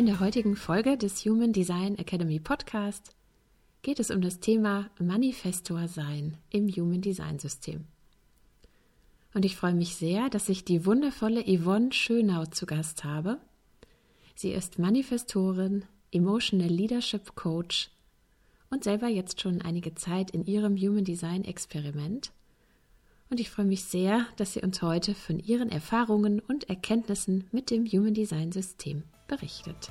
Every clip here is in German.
In der heutigen Folge des Human Design Academy Podcast geht es um das Thema Manifestor sein im Human Design System. Und ich freue mich sehr, dass ich die wundervolle Yvonne Schönau zu Gast habe. Sie ist Manifestorin, Emotional Leadership Coach und selber jetzt schon einige Zeit in ihrem Human Design Experiment. Und ich freue mich sehr, dass sie uns heute von ihren Erfahrungen und Erkenntnissen mit dem Human Design System berichtet.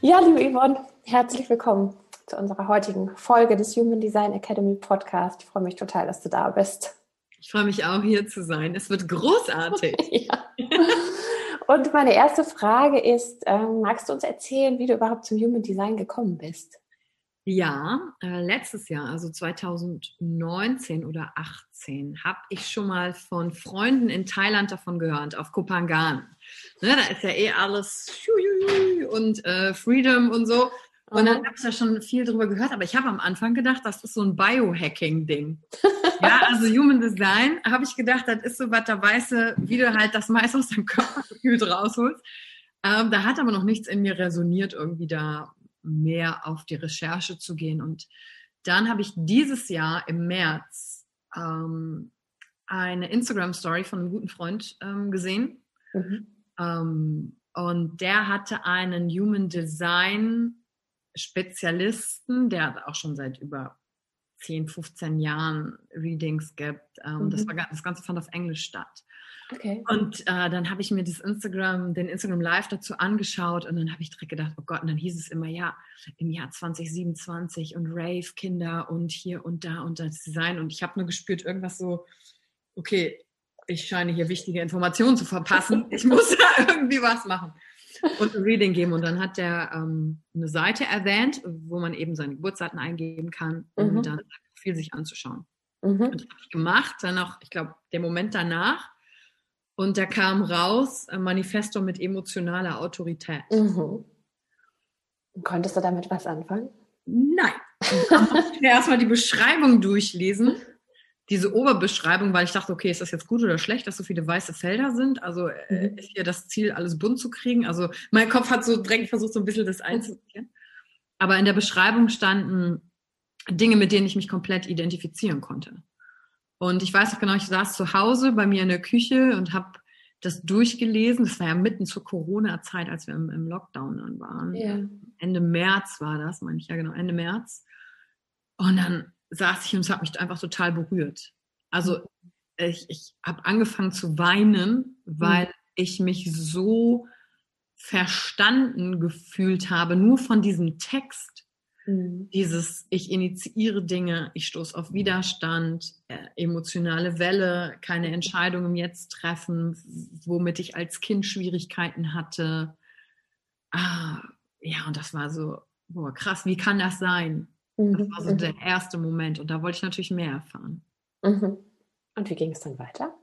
Ja, liebe Yvonne, herzlich willkommen zu unserer heutigen Folge des Human Design Academy Podcast. Ich freue mich total, dass du da bist. Ich freue mich auch, hier zu sein. Es wird großartig. ja. Und meine erste Frage ist, ähm, magst du uns erzählen, wie du überhaupt zum Human Design gekommen bist? Ja, äh, letztes Jahr, also 2019 oder 18, habe ich schon mal von Freunden in Thailand davon gehört, auf Kopangan. Ne, da ist ja eh alles und äh, Freedom und so. Und dann habe ich ja schon viel drüber gehört, aber ich habe am Anfang gedacht, das ist so ein Biohacking-Ding. ja, also Human Design, habe ich gedacht, das ist so was, da weißt du, wie du halt das meiste aus deinem Körpergefühl rausholst. Ähm, da hat aber noch nichts in mir resoniert, irgendwie da mehr auf die Recherche zu gehen. Und dann habe ich dieses Jahr im März ähm, eine Instagram-Story von einem guten Freund ähm, gesehen. Mhm. Ähm, und der hatte einen Human Design Spezialisten, der hat auch schon seit über 10, 15 Jahren Readings gibt. Ähm, mhm. das, war, das Ganze fand auf Englisch statt. Okay. Und äh, dann habe ich mir das Instagram, den Instagram Live dazu angeschaut und dann habe ich direkt gedacht, oh Gott, und dann hieß es immer, ja, im Jahr 2027 und Rave, Kinder und hier und da und das Design. Und ich habe nur gespürt, irgendwas so, okay, ich scheine hier wichtige Informationen zu verpassen. Ich muss da irgendwie was machen und ein Reading geben. Und dann hat der ähm, eine Seite erwähnt, wo man eben seine Geburtsdaten eingeben kann, um mhm. dann viel sich anzuschauen. Mhm. Und das habe ich gemacht. Dann noch, ich glaube, der Moment danach. Und da kam raus ein Manifesto mit emotionaler Autorität. Mhm. Konntest du damit was anfangen? Nein. Erstmal die Beschreibung durchlesen diese Oberbeschreibung, weil ich dachte, okay, ist das jetzt gut oder schlecht, dass so viele weiße Felder sind? Also äh, mhm. ist hier das Ziel, alles bunt zu kriegen? Also mein Kopf hat so direkt versucht, so ein bisschen das einzuziehen. Aber in der Beschreibung standen Dinge, mit denen ich mich komplett identifizieren konnte. Und ich weiß noch genau, ich saß zu Hause bei mir in der Küche und habe das durchgelesen. Das war ja mitten zur Corona-Zeit, als wir im, im Lockdown dann waren. Ja. Ende März war das, meine ich ja genau, Ende März. Und dann saß ich und es hat mich einfach total berührt. Also ich, ich habe angefangen zu weinen, weil mhm. ich mich so verstanden gefühlt habe, nur von diesem Text. Mhm. Dieses, ich initiiere Dinge, ich stoße auf Widerstand, äh, emotionale Welle, keine Entscheidung im Jetzt treffen, womit ich als Kind Schwierigkeiten hatte. Ah, ja, und das war so, boah, krass, wie kann das sein? Das mhm, war so mhm. der erste Moment und da wollte ich natürlich mehr erfahren. Mhm. Und wie ging es dann weiter?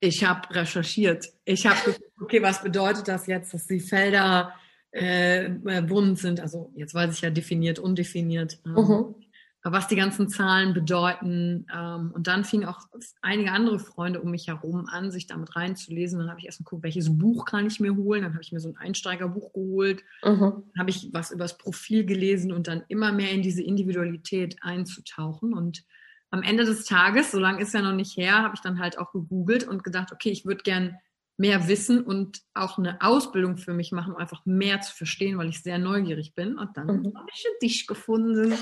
Ich habe recherchiert. Ich habe geguckt, okay, was bedeutet das jetzt, dass die Felder äh, bunt sind? Also jetzt weiß ich ja definiert, undefiniert. Ähm, mhm was die ganzen Zahlen bedeuten. Ähm, und dann fingen auch einige andere Freunde um mich herum an, sich damit reinzulesen. Dann habe ich erst mal geguckt, welches Buch kann ich mir holen. Dann habe ich mir so ein Einsteigerbuch geholt. Mhm. Dann habe ich was über das Profil gelesen und dann immer mehr in diese Individualität einzutauchen. Und am Ende des Tages, so lange ist ja noch nicht her, habe ich dann halt auch gegoogelt und gedacht, okay, ich würde gern mehr wissen und auch eine Ausbildung für mich machen, um einfach mehr zu verstehen, weil ich sehr neugierig bin. Und dann mhm. habe ich dich gefunden.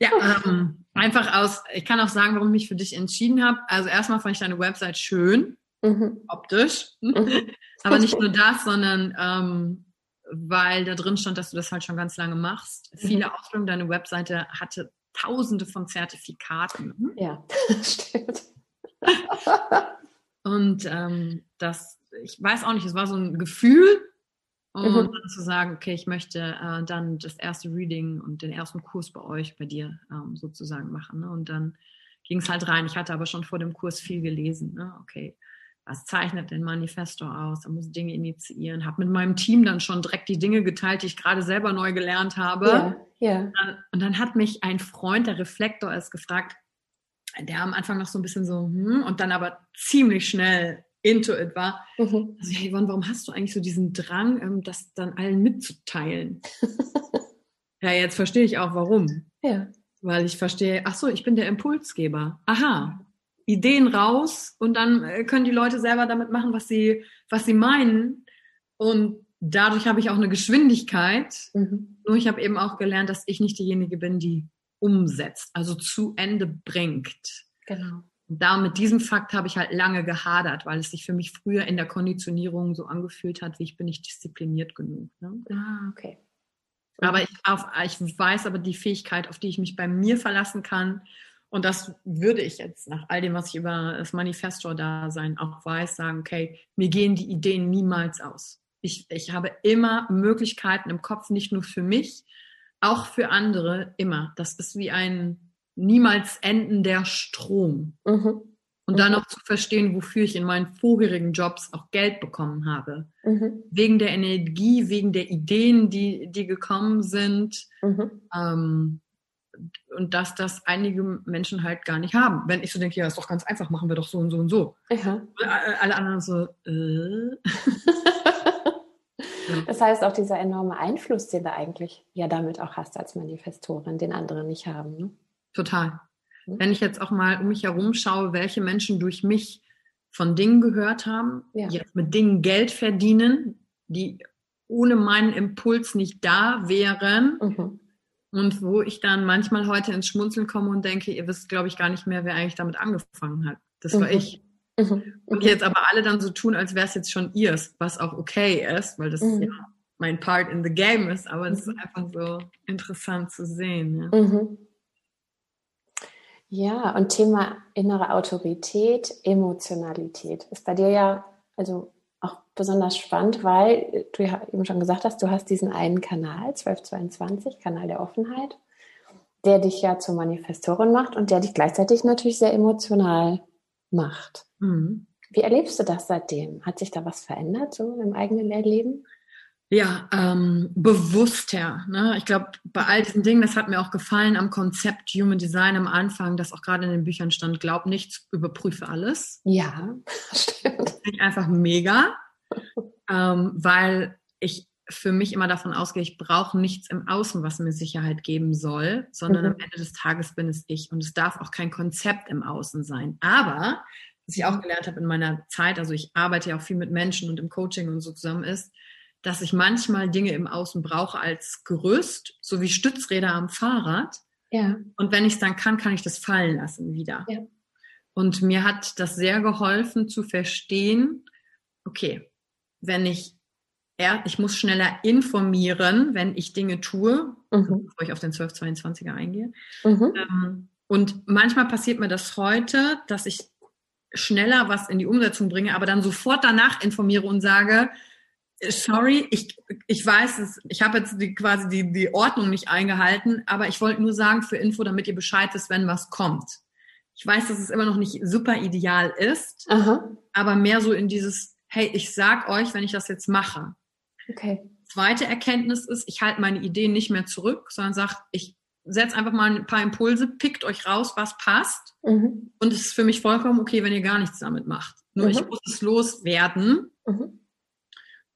ja, ähm, einfach aus, ich kann auch sagen, warum ich mich für dich entschieden habe. Also erstmal fand ich deine Website schön, mhm. optisch. Mhm. Aber nicht nur das, sondern ähm, weil da drin stand, dass du das halt schon ganz lange machst. Mhm. Viele Ausbildungen, deine Webseite hatte tausende von Zertifikaten. Ja, stimmt. Und ähm, das, ich weiß auch nicht, es war so ein Gefühl, und mhm. dann zu sagen, okay, ich möchte äh, dann das erste Reading und den ersten Kurs bei euch, bei dir ähm, sozusagen machen. Ne? Und dann ging es halt rein. Ich hatte aber schon vor dem Kurs viel gelesen. Ne? Okay, was zeichnet den Manifesto aus? Da muss Dinge initiieren. Habe mit meinem Team dann schon direkt die Dinge geteilt, die ich gerade selber neu gelernt habe. Ja, ja. Und dann hat mich ein Freund, der Reflektor ist, gefragt, der am Anfang noch so ein bisschen so, hm, und dann aber ziemlich schnell into it war. Mhm. Also, hey, Yvonne, warum hast du eigentlich so diesen Drang, ähm, das dann allen mitzuteilen? ja, jetzt verstehe ich auch, warum. Ja. Weil ich verstehe, ach so, ich bin der Impulsgeber. Aha. Ideen raus und dann äh, können die Leute selber damit machen, was sie, was sie meinen. Und dadurch habe ich auch eine Geschwindigkeit. Mhm. Nur ich habe eben auch gelernt, dass ich nicht diejenige bin, die umsetzt, also zu Ende bringt. Genau. Und da mit diesem Fakt habe ich halt lange gehadert, weil es sich für mich früher in der Konditionierung so angefühlt hat, wie ich bin nicht diszipliniert genug. Ne? Ah, okay. Aber ich, auf, ich weiß aber die Fähigkeit, auf die ich mich bei mir verlassen kann. Und das würde ich jetzt nach all dem, was ich über das Manifestor-Dasein auch weiß, sagen, okay, mir gehen die Ideen niemals aus. Ich, ich habe immer Möglichkeiten im Kopf, nicht nur für mich, auch für andere, immer. Das ist wie ein niemals endender Strom. Mhm. Und dann auch zu verstehen, wofür ich in meinen vorherigen Jobs auch Geld bekommen habe. Mhm. Wegen der Energie, wegen der Ideen, die, die gekommen sind. Mhm. Ähm, und dass das einige Menschen halt gar nicht haben. Wenn ich so denke, ja, ist doch ganz einfach, machen wir doch so und so und so. Ja. Alle anderen so, äh. Das heißt, auch dieser enorme Einfluss, den du eigentlich ja damit auch hast als Manifestorin, den andere nicht haben. Ne? Total. Mhm. Wenn ich jetzt auch mal um mich herum schaue, welche Menschen durch mich von Dingen gehört haben, ja. jetzt mit Dingen Geld verdienen, die ohne meinen Impuls nicht da wären. Mhm. Und wo ich dann manchmal heute ins Schmunzeln komme und denke, ihr wisst, glaube ich, gar nicht mehr, wer eigentlich damit angefangen hat. Das war mhm. ich. Mhm. Und jetzt aber alle dann so tun, als wäre es jetzt schon ihrs, was auch okay ist, weil das mhm. ja mein Part in the game ist, aber es ist mhm. einfach so interessant zu sehen. Ja. Mhm. Ja, und Thema innere Autorität, Emotionalität ist bei dir ja also auch besonders spannend, weil du ja eben schon gesagt hast, du hast diesen einen Kanal, 1222, Kanal der Offenheit, der dich ja zur Manifestorin macht und der dich gleichzeitig natürlich sehr emotional macht. Mhm. Wie erlebst du das seitdem? Hat sich da was verändert so im eigenen Erleben? ja, ähm, bewusster. Ne? Ich glaube, bei all diesen Dingen, das hat mir auch gefallen am Konzept Human Design am Anfang, das auch gerade in den Büchern stand, glaub nichts, überprüfe alles. Ja, stimmt. Ich einfach mega, ähm, weil ich für mich immer davon ausgehe, ich brauche nichts im Außen, was mir Sicherheit geben soll, sondern mhm. am Ende des Tages bin es ich. Und es darf auch kein Konzept im Außen sein. Aber, was ich auch gelernt habe in meiner Zeit, also ich arbeite ja auch viel mit Menschen und im Coaching und so zusammen ist, dass ich manchmal Dinge im Außen brauche als Gerüst, so wie Stützräder am Fahrrad. Ja. Und wenn ich es dann kann, kann ich das fallen lassen wieder. Ja. Und mir hat das sehr geholfen zu verstehen, okay, wenn ich ja, ich muss schneller informieren, wenn ich Dinge tue, mhm. bevor ich auf den 1222er eingehe. Mhm. Ähm, und manchmal passiert mir das heute, dass ich schneller was in die Umsetzung bringe, aber dann sofort danach informiere und sage, sorry, ich, ich weiß es, ich habe jetzt die, quasi die, die Ordnung nicht eingehalten, aber ich wollte nur sagen für Info, damit ihr Bescheid wisst, wenn was kommt. Ich weiß, dass es immer noch nicht super ideal ist, Aha. aber mehr so in dieses, hey, ich sag euch, wenn ich das jetzt mache. Okay. Zweite Erkenntnis ist, ich halte meine Ideen nicht mehr zurück, sondern sage, ich setze einfach mal ein paar Impulse, pickt euch raus, was passt. Mhm. Und es ist für mich vollkommen okay, wenn ihr gar nichts damit macht. Nur mhm. ich muss es loswerden. Mhm.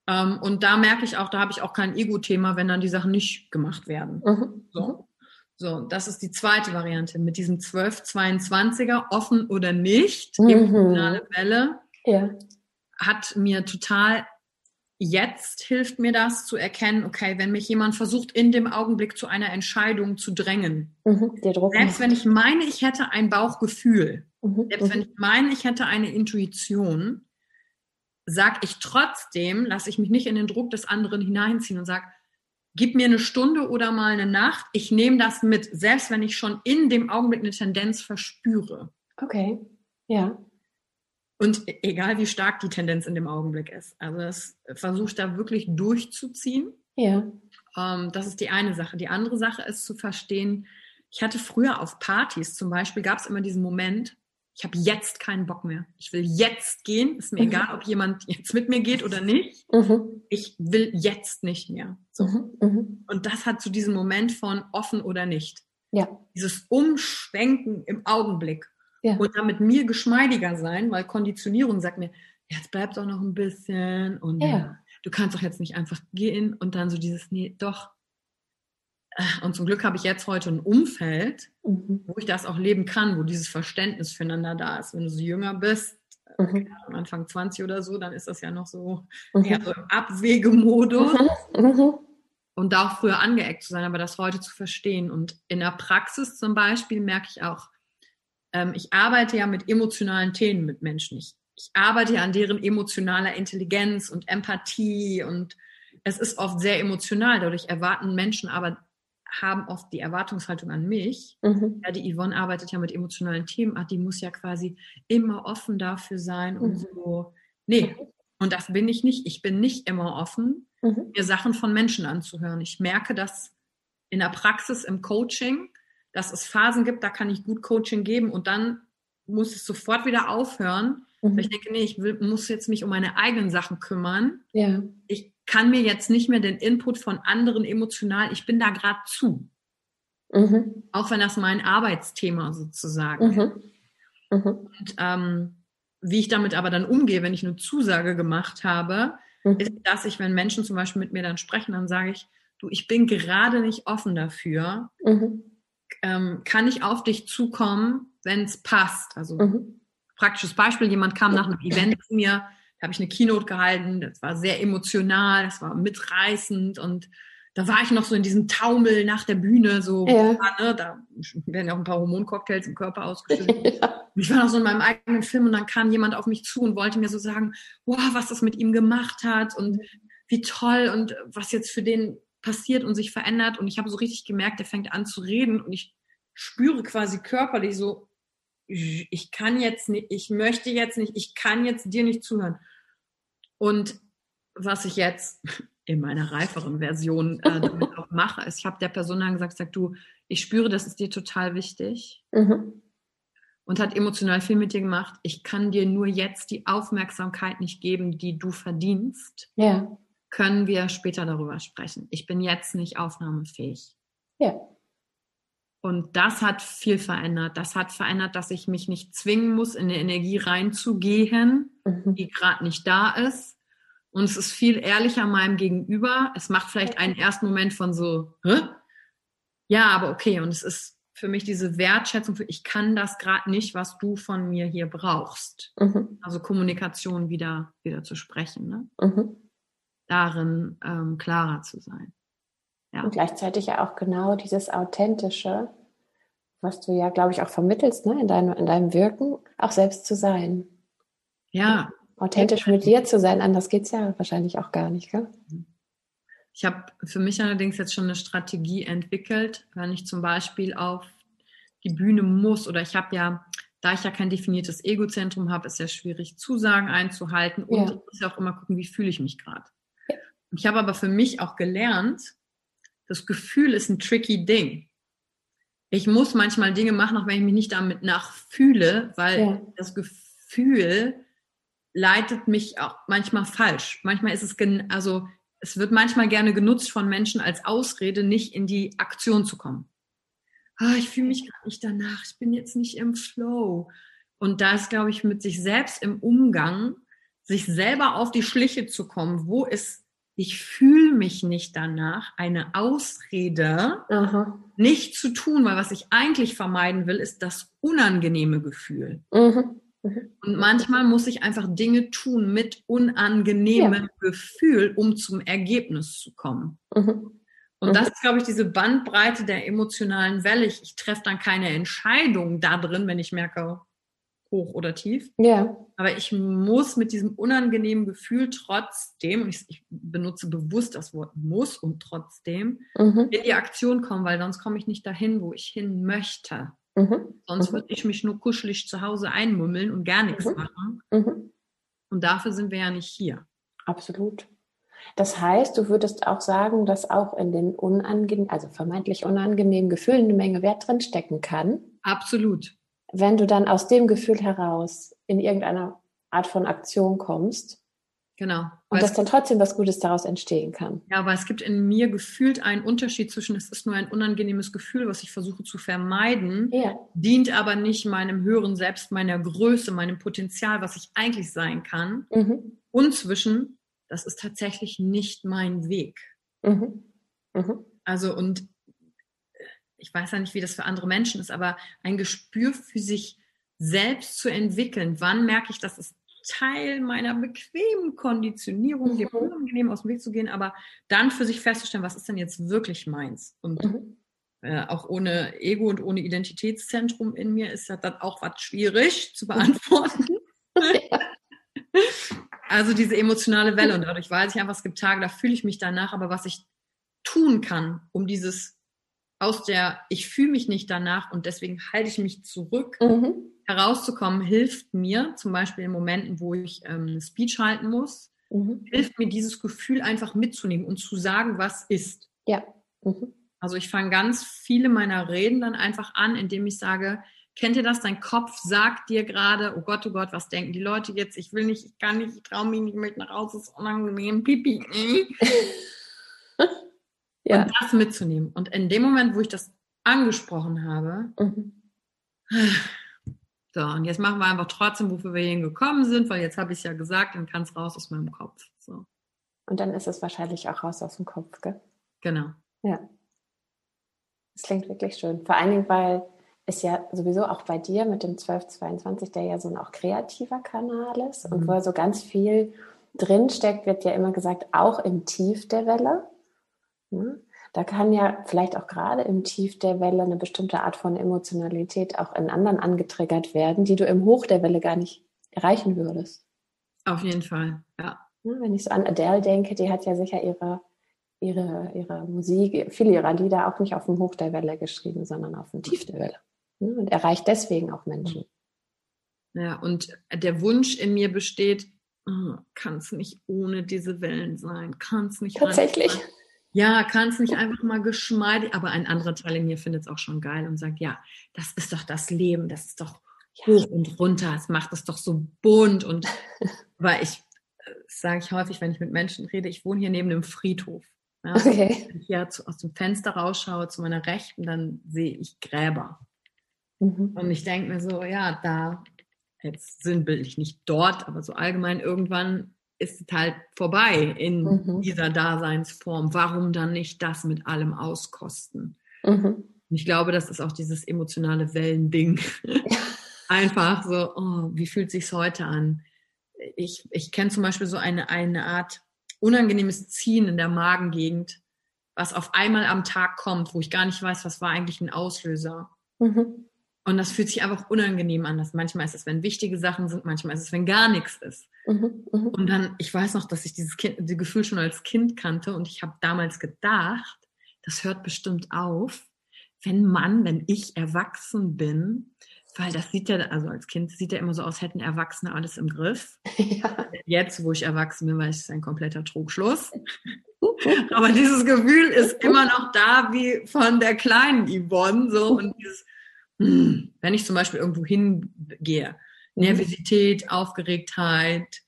Ähm, und da merke ich auch, da habe ich auch kein Ego-Thema, wenn dann die Sachen nicht gemacht werden. Mhm. So. so, das ist die zweite Variante mit diesem 1222er, offen oder nicht, mhm. emotionale Welle. ja. hat mir total jetzt hilft mir das zu erkennen, okay, wenn mich jemand versucht, in dem Augenblick zu einer Entscheidung zu drängen, mhm, selbst wenn ich meine, ich hätte ein Bauchgefühl, mhm, selbst wenn mhm. ich meine, ich hätte eine Intuition, sag ich trotzdem, lasse ich mich nicht in den Druck des anderen hineinziehen und sage, gib mir eine Stunde oder mal eine Nacht, ich nehme das mit, selbst wenn ich schon in dem Augenblick eine Tendenz verspüre. Okay, ja. Und e-, egal wie stark die Tendenz in dem Augenblick ist. Also das versucht da wirklich durchzuziehen. Ja. Ähm, das ist die eine Sache. Die andere Sache ist zu verstehen, ich hatte früher auf Partys zum Beispiel, gab es immer diesen Moment, ich habe jetzt keinen Bock mehr. Ich will jetzt gehen. Ist mir mhm. egal, ob jemand jetzt mit mir geht oder nicht. Mhm. Ich will jetzt nicht mehr. So. Mhm. mhm. Und das hat zu so diesem Moment von offen oder nicht. Ja. Dieses Umschwenken im Augenblick ja. und damit mir geschmeidiger sein, weil Konditionierung sagt mir, jetzt bleibt doch noch ein bisschen und ja. du kannst doch jetzt nicht einfach gehen und dann so dieses, nee, doch. Und zum Glück habe ich jetzt heute ein Umfeld, mhm. wo ich das auch leben kann, wo dieses Verständnis füreinander da ist. Wenn du so jünger bist, mhm. Anfang 20 oder so, dann ist das ja noch so mhm. eher so im Abwegemodus. Mhm. Mhm. Und da auch früher angeeckt zu sein, aber das heute zu verstehen. Und in der Praxis zum Beispiel merke ich auch, ähm, ich arbeite ja mit emotionalen Themen mit Menschen. Ich, ich arbeite ja an deren emotionaler Intelligenz und Empathie und es ist oft sehr emotional. Dadurch erwarten Menschen aber haben oft die Erwartungshaltung an mich. Mhm. Ja, die Yvonne arbeitet ja mit emotionalen Themen. Ach, die muss ja quasi immer offen dafür sein und mhm. so. Nee, und das bin ich nicht. Ich bin nicht immer offen, mhm. mir Sachen von Menschen anzuhören. Ich merke das in der Praxis, im Coaching, dass es Phasen gibt, da kann ich gut Coaching geben und dann muss es sofort wieder aufhören. Mhm. Weil ich denke, nee, ich will, muss jetzt mich um meine eigenen Sachen kümmern. Ja. Ich kann mir jetzt nicht mehr den Input von anderen emotional, ich bin da gerade zu. Mhm. Auch wenn das mein Arbeitsthema sozusagen mhm. ist. Mhm. Und ähm, wie ich damit aber dann umgehe, wenn ich eine Zusage gemacht habe, mhm. ist, dass ich, wenn Menschen zum Beispiel mit mir dann sprechen, dann sage ich, du, ich bin gerade nicht offen dafür. Ähm, kann ich auf dich zukommen, wenn es passt? Also mhm. praktisches Beispiel, jemand kam nach einem Event zu mir, da habe ich eine Keynote gehalten, das war sehr emotional, das war mitreißend und da war ich noch so in diesem Taumel nach der Bühne, so, ja. ne, da werden ja auch ein paar Hormoncocktails im Körper ausgeschüttet. Ja. Ich war noch so in meinem eigenen Film und dann kam jemand auf mich zu und wollte mir so sagen, wow, was das mit ihm gemacht hat und wie toll und was jetzt für den passiert und sich verändert. Und ich habe so richtig gemerkt, der fängt an zu reden und ich spüre quasi körperlich so, ich kann jetzt nicht, ich möchte jetzt nicht, ich kann jetzt dir nicht zuhören. Und was ich jetzt in meiner reiferen Version äh, damit auch mache, ist, ich habe der Person dann gesagt, sag du, ich spüre, das ist dir total wichtig. Mhm. Und hat emotional viel mit dir gemacht. Ich kann dir nur jetzt die Aufmerksamkeit nicht geben, die du verdienst. Ja können wir später darüber sprechen. Ich bin jetzt nicht aufnahmefähig. Ja. Und das hat viel verändert. Das hat verändert, dass ich mich nicht zwingen muss, in eine Energie reinzugehen, mhm. die gerade nicht da ist. Und es ist viel ehrlicher meinem Gegenüber. Es macht vielleicht einen ersten Moment von so, Hä? ja, aber okay. Und es ist für mich diese Wertschätzung für, ich kann das gerade nicht, was du von mir hier brauchst. Mhm. Also Kommunikation wieder, wieder zu sprechen. Ne? Mhm darin ähm, klarer zu sein. Ja. Und gleichzeitig ja auch genau dieses Authentische, was du ja, glaube ich, auch vermittelst ne, in, deinem, in deinem Wirken, auch selbst zu sein. Ja. Authentisch mit dir zu sein, anders geht es ja wahrscheinlich auch gar nicht, gell? Ich habe für mich allerdings jetzt schon eine Strategie entwickelt, wenn ich zum Beispiel auf die Bühne muss oder ich habe ja, da ich ja kein definiertes Egozentrum habe, ist ja schwierig, Zusagen einzuhalten und ja. ich muss ja auch immer gucken, wie fühle ich mich gerade. Ich habe aber für mich auch gelernt, das Gefühl ist ein tricky Ding. Ich muss manchmal Dinge machen, auch wenn ich mich nicht damit nachfühle, weil ja. das Gefühl leitet mich auch manchmal falsch. Manchmal ist es, also es wird manchmal gerne genutzt von Menschen als Ausrede, nicht in die Aktion zu kommen. Ah, ich fühle mich gerade nicht danach, ich bin jetzt nicht im Flow. Und da ist, glaube ich, mit sich selbst im Umgang, sich selber auf die Schliche zu kommen, wo ist ich fühle mich nicht danach, eine Ausrede Aha. nicht zu tun, weil was ich eigentlich vermeiden will, ist das unangenehme Gefühl. Mhm. Mhm. Und manchmal muss ich einfach Dinge tun mit unangenehmem ja. Gefühl, um zum Ergebnis zu kommen. Mhm. Und mhm. das ist, glaube ich, diese Bandbreite der emotionalen Welle. Ich, ich treffe dann keine Entscheidung da drin, wenn ich merke, hoch oder tief. Ja. Aber ich muss mit diesem unangenehmen Gefühl trotzdem, ich, ich benutze bewusst das Wort muss und trotzdem, mhm. in die Aktion kommen, weil sonst komme ich nicht dahin, wo ich hin möchte. Mhm. Sonst mhm. würde ich mich nur kuschelig zu Hause einmummeln und gar nichts mhm. machen. Mhm. Und dafür sind wir ja nicht hier. Absolut. Das heißt, du würdest auch sagen, dass auch in den unangenehmen, also vermeintlich unangenehmen Gefühlen eine Menge Wert drin stecken kann. Absolut. Wenn du dann aus dem Gefühl heraus in irgendeiner Art von Aktion kommst. Genau. Und dass dann trotzdem was Gutes daraus entstehen kann. Ja, aber es gibt in mir gefühlt einen Unterschied zwischen, es ist nur ein unangenehmes Gefühl, was ich versuche zu vermeiden, ja. dient aber nicht meinem höheren Selbst, meiner Größe, meinem Potenzial, was ich eigentlich sein kann. Mhm. Und zwischen, das ist tatsächlich nicht mein Weg. Mhm. Mhm. Also und ich weiß ja nicht, wie das für andere Menschen ist, aber ein Gespür für sich selbst zu entwickeln. Wann merke ich, das ist Teil meiner bequemen Konditionierung, dem mhm. unangenehm aus dem Weg zu gehen, aber dann für sich festzustellen, was ist denn jetzt wirklich meins? Und mhm. äh, auch ohne Ego und ohne Identitätszentrum in mir ist ja dann auch was schwierig zu beantworten. ja. Also diese emotionale Welle und dadurch weiß ich einfach, es gibt Tage, da fühle ich mich danach, aber was ich tun kann, um dieses aus der ich fühle mich nicht danach und deswegen halte ich mich zurück, mhm. herauszukommen, hilft mir, zum Beispiel in Momenten, wo ich ähm, Speech halten muss, mhm. hilft mir dieses Gefühl einfach mitzunehmen und zu sagen, was ist. Ja. Mhm. Also ich fange ganz viele meiner Reden dann einfach an, indem ich sage, Kennt ihr das? Dein Kopf sagt dir gerade, oh Gott, oh Gott, was denken die Leute jetzt? Ich will nicht, ich kann nicht, ich traue mich nicht, ich möchte nach Hause, ist unangenehm, pipi. ja. Und das mitzunehmen. Und in dem Moment, wo ich das angesprochen habe, mhm. so, und jetzt machen wir einfach trotzdem, wofür wir hierhin gekommen sind, weil jetzt habe ich es ja gesagt, dann kann es raus aus meinem Kopf. So. Und dann ist es wahrscheinlich auch raus aus dem Kopf, gell? Genau. Ja. Das klingt wirklich schön. Vor allen Dingen, weil ist ja sowieso auch bei dir mit dem 1222, der ja so ein auch kreativer Kanal ist mhm. und wo so ganz viel drinsteckt, wird ja immer gesagt, auch im Tief der Welle. Ne? Da kann ja vielleicht auch gerade im Tief der Welle eine bestimmte Art von Emotionalität auch in anderen angetriggert werden, die du im Hoch der Welle gar nicht erreichen würdest. Auf jeden Fall, ja. Ne, wenn ich so an Adele denke, die hat ja sicher ihre, ihre, ihre Musik, viele ihrer Lieder auch nicht auf dem Hoch der Welle geschrieben, sondern auf dem Tief der Welle. Ne, und erreicht deswegen auch Menschen. Ja, und der Wunsch in mir besteht, kann es nicht ohne diese Wellen sein, kann es nicht. Tatsächlich. Einfach, ja, kann es nicht einfach mal geschmeidig, aber ein anderer Teil in mir findet es auch schon geil und sagt, ja, das ist doch das Leben, das ist doch hoch und runter, es macht es doch so bunt und weil ich, das sage ich häufig, wenn ich mit Menschen rede, ich wohne hier neben einem Friedhof. Ja, okay. Wenn ich hier aus dem Fenster rausschaue zu meiner Rechten, dann sehe ich Gräber. Mhm. Und ich denke mir so, ja, da, jetzt sinnbildlich nicht dort, aber so allgemein irgendwann ist es halt vorbei in mhm. dieser Daseinsform. Warum dann nicht das mit allem auskosten? Mhm. Und ich glaube, das ist auch dieses emotionale Wellending. Einfach so, oh, wie fühlt sich's heute an? Ich, ich kenne zum Beispiel so eine, eine Art unangenehmes Ziehen in der Magengegend, was auf einmal am Tag kommt, wo ich gar nicht weiß, was war eigentlich ein Auslöser. Mhm. Und das fühlt sich einfach unangenehm an. Das manchmal ist es, wenn wichtige Sachen sind, manchmal ist es, wenn gar nichts ist. Mhm, mh. Und dann, ich weiß noch, dass ich dieses kind, die Gefühl schon als Kind kannte und ich habe damals gedacht, das hört bestimmt auf, wenn man, wenn ich erwachsen bin, weil das sieht ja, also als Kind sieht ja immer so aus, hätten Erwachsene alles im Griff. Ja. Jetzt, wo ich erwachsen bin, weiß ich, es ist ein kompletter Trugschluss. Aber dieses Gefühl ist immer noch da wie von der kleinen Yvonne, so, und dieses, hm, wenn ich zum Beispiel irgendwo hingehe, mhm. Nervosität, Aufgeregtheit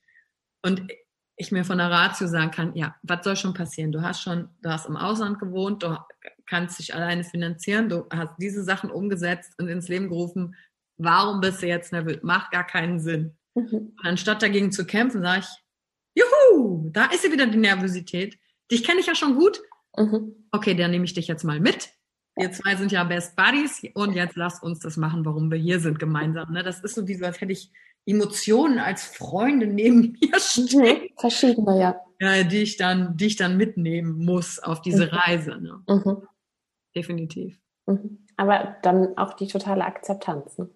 und ich mir von der Ratio sagen kann, ja, was soll schon passieren? Du hast schon, du hast im Ausland gewohnt, du kannst dich alleine finanzieren, du hast diese Sachen umgesetzt und ins Leben gerufen. Warum bist du jetzt nervös? Macht gar keinen Sinn. Mhm. anstatt dagegen zu kämpfen, sage ich, juhu, da ist sie wieder die Nervosität. Dich kenne ich ja schon gut. Mhm. Okay, dann nehme ich dich jetzt mal mit wir zwei sind ja Best Buddies und jetzt lasst uns das machen, warum wir hier sind gemeinsam. Ne? Das ist so wie so, als hätte ich Emotionen als Freunde neben mir Mhm. stehen, Verschiedene, ja. ja, die ich dann, die ich dann mitnehmen muss auf diese Mhm. Reise. Ne? Mhm. Definitiv. Mhm. Aber dann auch die totale Akzeptanz, ne?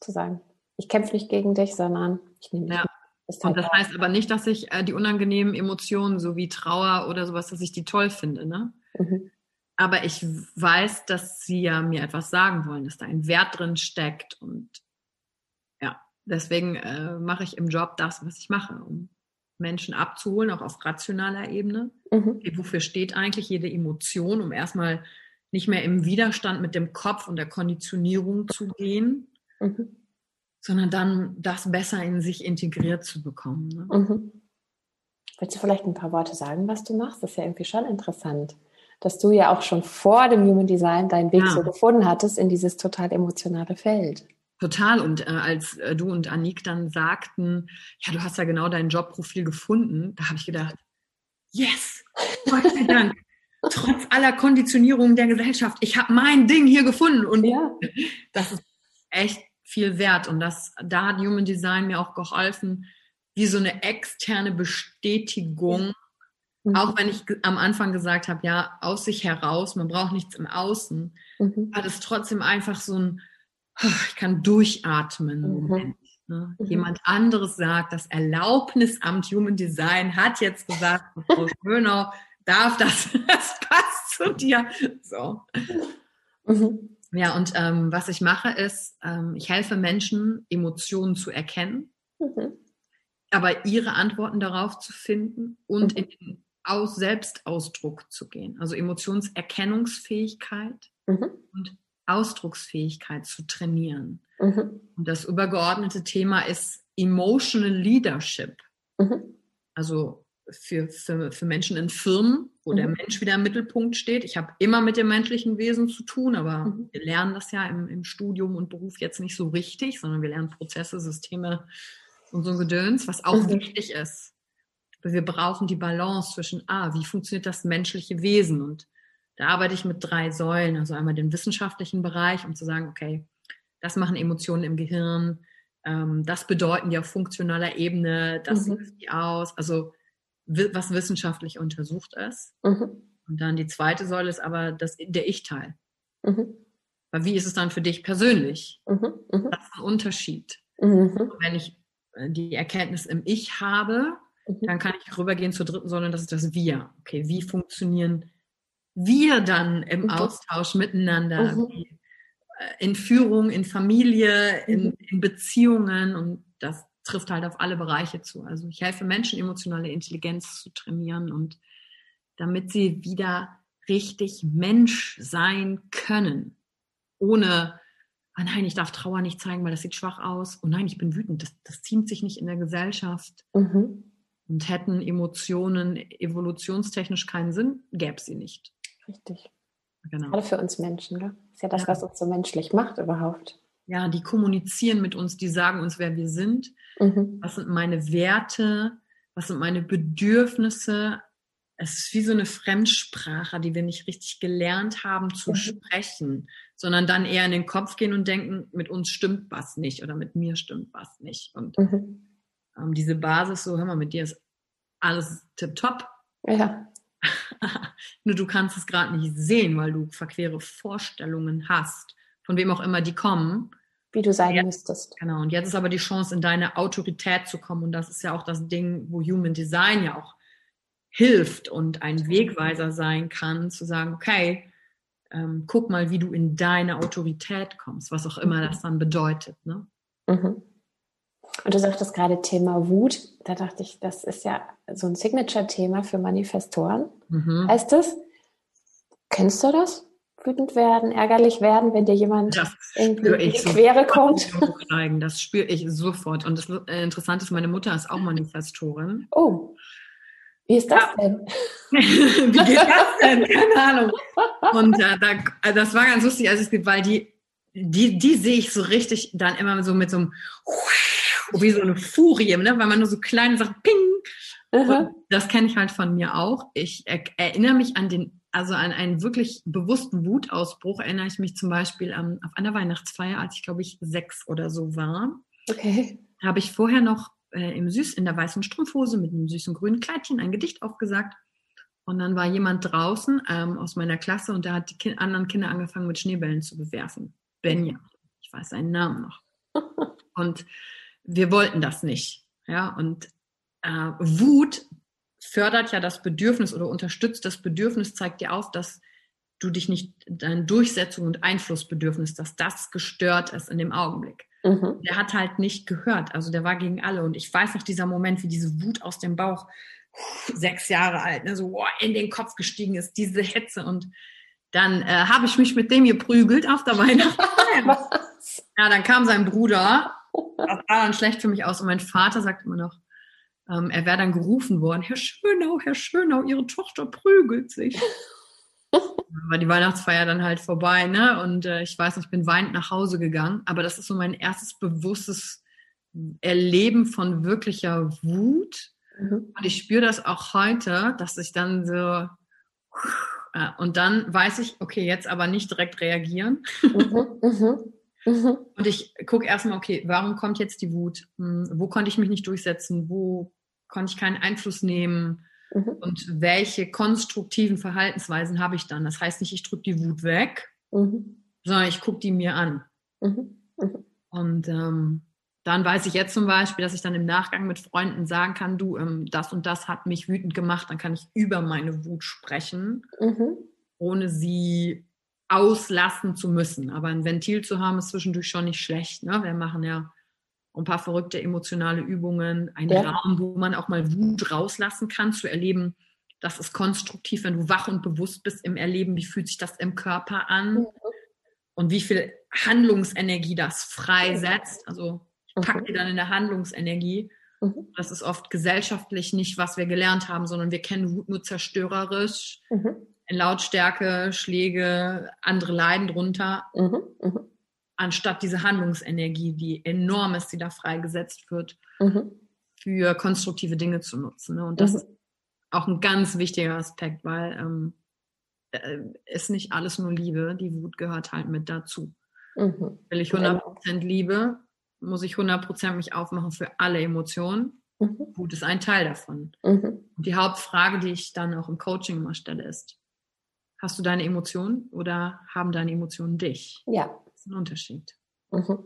zu sagen, ich kämpfe nicht gegen dich, sondern ich nehme dich Ja. Ist Und halt das da. heißt aber nicht, dass ich äh, die unangenehmen Emotionen, so wie Trauer oder sowas, dass ich die toll finde. Ne? Mhm. Aber ich weiß, dass sie ja mir etwas sagen wollen, dass da ein Wert drin steckt. Und ja, deswegen äh, mache ich im Job das, was ich mache, um Menschen abzuholen, auch auf rationaler Ebene. Mhm. Wofür steht eigentlich jede Emotion, um erstmal nicht mehr im Widerstand mit dem Kopf und der Konditionierung zu gehen, Mhm. sondern dann das besser in sich integriert zu bekommen. Ne? Mhm. Willst du vielleicht ein paar Worte sagen, was du machst? Das ist ja irgendwie schon interessant, dass du ja auch schon vor dem Human Design deinen Weg Ja. so gefunden hattest in dieses total emotionale Feld. Total. Und äh, als äh, du und Anik dann sagten, ja, du hast ja genau dein Jobprofil gefunden, da habe ich gedacht, yes, Gott sei Dank. Trotz aller Konditionierungen der Gesellschaft, ich habe mein Ding hier gefunden. Und Ja. das ist echt viel wert. Und das, da hat Human Design mir auch geholfen, wie so eine externe Bestätigung. Mhm. Auch wenn ich am Anfang gesagt habe, ja, aus sich heraus, man braucht nichts im Außen, Mhm. war das trotzdem einfach so ein, ich kann durchatmen. Mhm. Moment, ne? Mhm. Jemand anderes sagt, das Erlaubnisamt Human Design hat jetzt gesagt, Frau Schönau darf das, das passt zu dir. So. Mhm. Ja, und ähm, was ich mache ist, ähm, ich helfe Menschen, Emotionen zu erkennen, Mhm. aber ihre Antworten darauf zu finden und Mhm. in den Aus Selbstausdruck zu gehen. Also Emotionserkennungsfähigkeit Mhm. und Ausdrucksfähigkeit zu trainieren. Mhm. Und das übergeordnete Thema ist Emotional Leadership. Mhm. Also für, für, für Menschen in Firmen, wo der Mhm. Mensch wieder im Mittelpunkt steht. Ich habe immer mit dem menschlichen Wesen zu tun, aber Mhm. wir lernen das ja im, im Studium und Beruf jetzt nicht so richtig, sondern wir lernen Prozesse, Systeme und so ein Gedöns, was auch Mhm. wichtig ist. Wir brauchen die Balance zwischen, ah, wie funktioniert das menschliche Wesen? Und da arbeite ich mit drei Säulen, also einmal den wissenschaftlichen Bereich, um zu sagen, okay, das machen Emotionen im Gehirn, ähm, das bedeuten die auf funktionaler Ebene, das Mhm. die aus, also was wissenschaftlich untersucht ist. Mhm. Und dann die zweite Säule ist aber das, der Ich-Teil. Mhm. Weil wie ist es dann für dich persönlich? Mhm. Mhm. Das ist ein Unterschied. Mhm. Wenn ich äh, die Erkenntnis im Ich habe, Mhm. dann kann ich rübergehen zur dritten Säule, das ist das Wir. Okay, wie funktionieren wir dann im Mhm. Austausch miteinander? Mhm. Äh, in Führung, in Familie, in, Mhm. in Beziehungen und das trifft halt auf alle Bereiche zu. Also ich helfe Menschen, emotionale Intelligenz zu trainieren und damit sie wieder richtig Mensch sein können, ohne ah nein, ich darf Trauer nicht zeigen, weil das sieht schwach aus. Oh nein, ich bin wütend. Das, das ziemt sich nicht in der Gesellschaft. Mhm. Und hätten Emotionen evolutionstechnisch keinen Sinn, gäbe es sie nicht. Richtig. Genau. Gerade für uns Menschen, ne? Ist ja das, Ja. was uns so menschlich macht überhaupt. Ja, die kommunizieren mit uns, die sagen uns, wer wir sind. Mhm. Was sind meine Werte? Was sind meine Bedürfnisse? Es ist wie so eine Fremdsprache, die wir nicht richtig gelernt haben zu Mhm. sprechen, sondern dann eher in den Kopf gehen und denken, mit uns stimmt was nicht oder mit mir stimmt was nicht. Und Mhm. Ähm, diese Basis, so hör mal, mit dir ist alles tipptopp. Ja. Nur du kannst es gerade nicht sehen, weil du verquere Vorstellungen hast, von wem auch immer die kommen. Wie du sein Ja. müsstest. Genau. Und jetzt ist aber die Chance, in deine Autorität zu kommen. Und das ist ja auch das Ding, wo Human Design ja auch hilft und ein Wegweiser sein kann, zu sagen, okay, ähm, guck mal, wie du in deine Autorität kommst, was auch immer Mhm. das dann bedeutet. Ne? Mhm. Und du sagtest gerade Thema Wut. Da dachte ich, das ist ja so ein Signature-Thema für Manifestoren. Mhm. Heißt es? Kennst du das? Wütend werden, ärgerlich werden, wenn dir jemand Das irgendwie in die Quere kommt. Das spüre ich sofort. Und das äh, Interessante ist, meine Mutter ist auch Manifestorin. Oh, wie ist das denn? Wie geht das denn? Keine Ahnung. Und äh, da, also das war ganz lustig, als es gibt, weil die, die, die sehe ich so richtig dann immer so mit so einem wie so eine Furie, ne? weil man nur so kleine Sachen ping. Und das kenne ich halt von mir auch. Ich er, erinnere mich an den, also an einen wirklich bewussten Wutausbruch, erinnere ich mich zum Beispiel ähm, auf einer Weihnachtsfeier, als ich glaube ich sechs oder so war. Okay. Da habe ich vorher noch äh, im Süß, in der weißen Strumpfhose mit einem süßen grünen Kleidchen ein Gedicht aufgesagt. Und dann war jemand draußen ähm, aus meiner Klasse und der hat die kind anderen Kinder angefangen mit Schneebällen zu bewerfen. Benja. Ich weiß seinen Namen noch. Und wir wollten das nicht. Ja, und äh, Wut fördert ja das Bedürfnis oder unterstützt das Bedürfnis, zeigt dir auf, dass du dich nicht, dein Durchsetzung und Einflussbedürfnis, dass das gestört ist in dem Augenblick. Mhm. Der hat halt nicht gehört, also der war gegen alle. Und ich weiß noch dieser Moment, wie diese Wut aus dem Bauch, sechs Jahre alt, ne, so boah, in den Kopf gestiegen ist, diese Hetze. Und dann äh, habe ich mich mit dem geprügelt auf der Weihnachtsfeier. ja, dann kam sein Bruder, das sah dann schlecht für mich aus. Und mein Vater sagt immer noch, ähm, er wäre dann gerufen worden, Herr Schönau, Herr Schönau, Ihre Tochter prügelt sich. war die Weihnachtsfeier dann halt vorbei, ne? Und äh, ich weiß noch, ich bin weinend nach Hause gegangen. Aber das ist so mein erstes bewusstes Erleben von wirklicher Wut. Mhm. Und ich spüre das auch heute, dass ich dann so äh, und dann weiß ich, okay, jetzt aber nicht direkt reagieren. Mhm, mhm. Und ich gucke erstmal, okay, warum kommt jetzt die Wut? Hm, wo konnte ich mich nicht durchsetzen? Wo konnte ich keinen Einfluss nehmen? Mhm. Und welche konstruktiven Verhaltensweisen habe ich dann? Das heißt nicht, ich drücke die Wut weg, mhm. sondern ich gucke die mir an. Mhm. mhm. Und ähm, dann weiß ich jetzt zum Beispiel, dass ich dann im Nachgang mit Freunden sagen kann, du, ähm, das und das hat mich wütend gemacht, dann kann ich über meine Wut sprechen, mhm. ohne sie auslassen zu müssen. Aber ein Ventil zu haben, ist zwischendurch schon nicht schlecht. Ne? Wir machen ja ein paar verrückte emotionale Übungen, einen ja. Raum, wo man auch mal Wut rauslassen kann, zu erleben, das ist konstruktiv, wenn du wach und bewusst bist im Erleben, wie fühlt sich das im Körper an mhm. und wie viel Handlungsenergie das freisetzt. Also ich packe mhm. die dann in der Handlungsenergie. Mhm. Das ist oft gesellschaftlich nicht, was wir gelernt haben, sondern wir kennen Wut nur zerstörerisch, mhm. In Lautstärke, Schläge, andere leiden drunter. Mhm. Mhm anstatt diese Handlungsenergie, die enorm ist, die da freigesetzt wird, mhm. für konstruktive Dinge zu nutzen. Ne? Und das mhm. ist auch ein ganz wichtiger Aspekt, weil ähm, äh, ist nicht alles nur Liebe, die Wut gehört halt mit dazu. Mhm. Will ich 100% genau. Liebe, muss ich 100% mich aufmachen für alle Emotionen. Mhm. Wut ist ein Teil davon. Mhm. Und die Hauptfrage, die ich dann auch im Coaching immer stelle, ist, hast du deine Emotionen oder haben deine Emotionen dich? Ja, ist ein Unterschied. Mhm.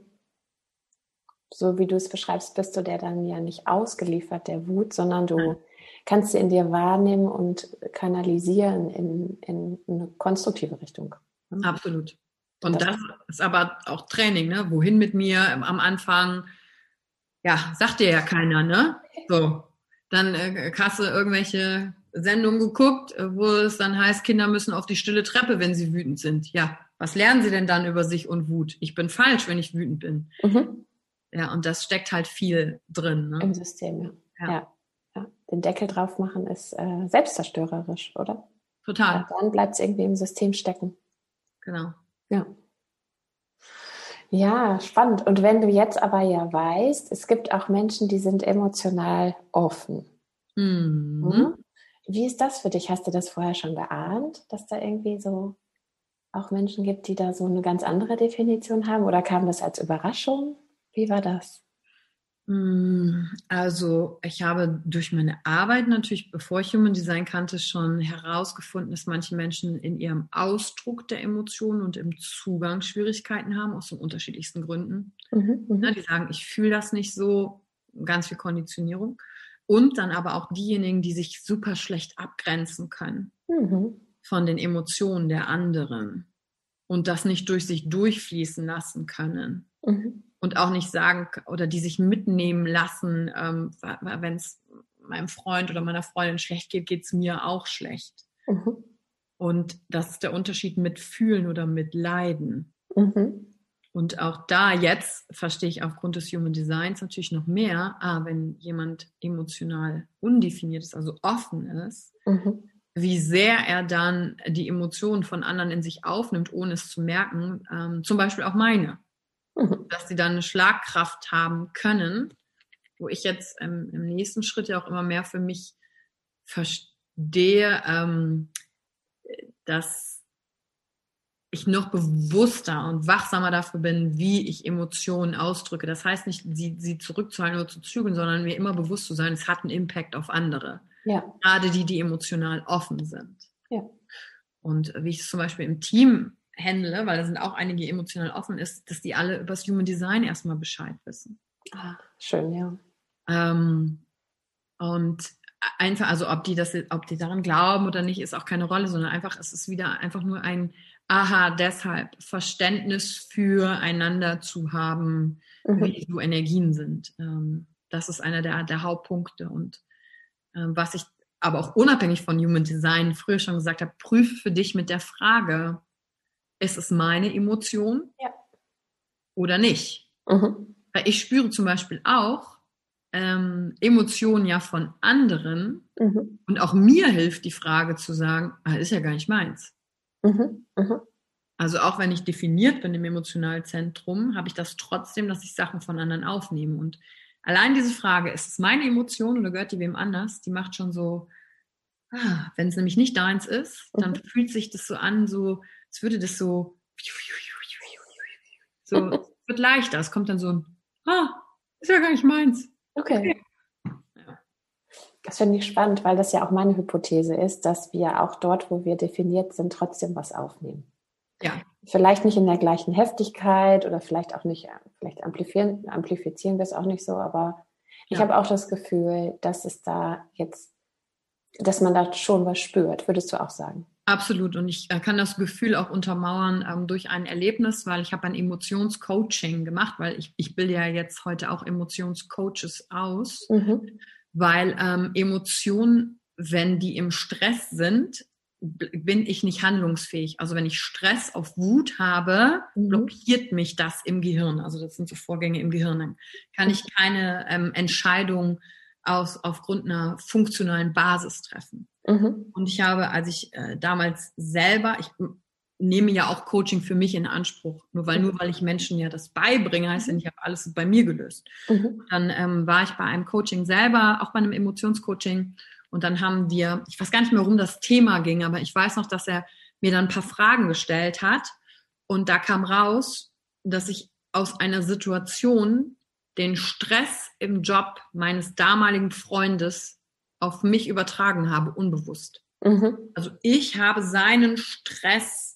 So wie du es beschreibst, bist du der dann ja nicht ausgeliefert der Wut, sondern du Nein. kannst sie in dir wahrnehmen und kanalisieren in, in eine konstruktive Richtung. Mhm. Absolut. Und das, das, ist aber auch Training, ne? Wohin mit mir am Anfang? Ja, sagt dir ja keiner, ne? So. Dann äh, du irgendwelche Sendungen geguckt, wo es dann heißt, Kinder müssen auf die stille Treppe, wenn sie wütend sind. Ja, was lernen sie denn dann über sich und Wut? Ich bin falsch, wenn ich wütend bin. Mhm. Ja, und das steckt halt viel drin. Ne? Im System, ja. ja. ja. ja. Den Deckel drauf machen ist äh, selbstzerstörerisch, oder? Total. Und dann bleibt es irgendwie im System stecken. Genau. Ja. Ja, spannend. Und wenn du jetzt aber ja weißt, es gibt auch Menschen, die sind emotional offen. Mhm. Hm? Wie ist das für dich? Hast du das vorher schon geahnt, dass da irgendwie so auch Menschen gibt, die da so eine ganz andere Definition haben? Oder kam das als Überraschung? Wie war das? Mm, also ich habe durch meine Arbeit natürlich, bevor ich Human Design kannte, schon herausgefunden, dass manche Menschen in ihrem Ausdruck der Emotionen und im Zugang Schwierigkeiten haben, aus den unterschiedlichsten Gründen. Mhm, mhm. die sagen, ich fühle das nicht so, ganz viel Konditionierung. Und dann aber auch diejenigen, die sich super schlecht abgrenzen können. Mhm von den Emotionen der anderen und das nicht durch sich durchfließen lassen können. Mhm. Und auch nicht sagen oder die sich mitnehmen lassen, ähm, wenn es meinem Freund oder meiner Freundin schlecht geht, geht es mir auch schlecht. Mhm. Und das ist der Unterschied mit fühlen oder mit leiden. Mhm. Und auch da jetzt verstehe ich aufgrund des Human Designs natürlich noch mehr, ah, wenn jemand emotional undefiniert ist, also offen ist, mhm wie sehr er dann die Emotionen von anderen in sich aufnimmt, ohne es zu merken. Ähm, zum Beispiel auch meine. Mhm. Dass sie dann eine Schlagkraft haben können, wo ich jetzt ähm, im nächsten Schritt ja auch immer mehr für mich verstehe, ähm, dass ich noch bewusster und wachsamer dafür bin, wie ich Emotionen ausdrücke. Das heißt nicht, sie, sie zurückzuhalten oder zu zügeln, sondern mir immer bewusst zu sein, es hat einen Impact auf andere. Ja. Gerade die, die emotional offen sind. Ja. Und wie ich es zum Beispiel im Team handle, weil da sind auch einige emotional offen, ist, dass die alle über das Human Design erstmal Bescheid wissen. Ah, schön, ja. Ähm, und einfach, also ob die das, ob die daran glauben oder nicht, ist auch keine Rolle, sondern einfach, es ist wieder einfach nur ein Aha, deshalb Verständnis füreinander zu haben, mhm. wie so Energien sind. Ähm, das ist einer der, der Hauptpunkte. Und ähm, was ich aber auch unabhängig von Human Design früher schon gesagt habe, prüfe für dich mit der Frage, ist es meine Emotion ja. oder nicht? Mhm. Weil ich spüre zum Beispiel auch ähm, Emotionen ja von anderen mhm. und auch mir hilft die Frage zu sagen, ah, ist ja gar nicht meins. Mhm, mhm. Also auch wenn ich definiert bin im Emotionalzentrum, habe ich das trotzdem, dass ich Sachen von anderen aufnehme. Und allein diese Frage, ist es meine Emotion oder gehört die wem anders, die macht schon so, ah, wenn es nämlich nicht deins ist, dann mhm. fühlt sich das so an, so, als würde das so, so, es wird leichter. Es kommt dann so ein, ah, ist ja gar nicht meins. Okay. okay. Das finde ich spannend, weil das ja auch meine Hypothese ist, dass wir auch dort, wo wir definiert sind, trotzdem was aufnehmen. Ja. Vielleicht nicht in der gleichen Heftigkeit oder vielleicht auch nicht, vielleicht amplifizieren, amplifizieren wir es auch nicht so, aber ich ja. habe auch das Gefühl, dass es da jetzt, dass man da schon was spürt, würdest du auch sagen? Absolut. Und ich äh, kann das Gefühl auch untermauern ähm, durch ein Erlebnis, weil ich habe ein Emotionscoaching gemacht, weil ich, ich bilde ja jetzt heute auch Emotionscoaches aus. Mhm weil ähm, Emotionen, wenn die im Stress sind, bin ich nicht handlungsfähig. Also wenn ich Stress auf Wut habe, mhm. blockiert mich das im Gehirn. Also das sind so Vorgänge im Gehirn. Dann kann ich keine ähm, Entscheidung aus, aufgrund einer funktionalen Basis treffen. Mhm. Und ich habe, als ich äh, damals selber, ich nehme ja auch Coaching für mich in Anspruch. Nur weil, nur weil ich Menschen ja das beibringe, heißt ja nicht, ich habe alles bei mir gelöst. Mhm. Dann ähm, war ich bei einem Coaching selber, auch bei einem Emotionscoaching. Und dann haben wir, ich weiß gar nicht mehr, worum das Thema ging, aber ich weiß noch, dass er mir dann ein paar Fragen gestellt hat. Und da kam raus, dass ich aus einer Situation den Stress im Job meines damaligen Freundes auf mich übertragen habe, unbewusst. Mhm. Also ich habe seinen Stress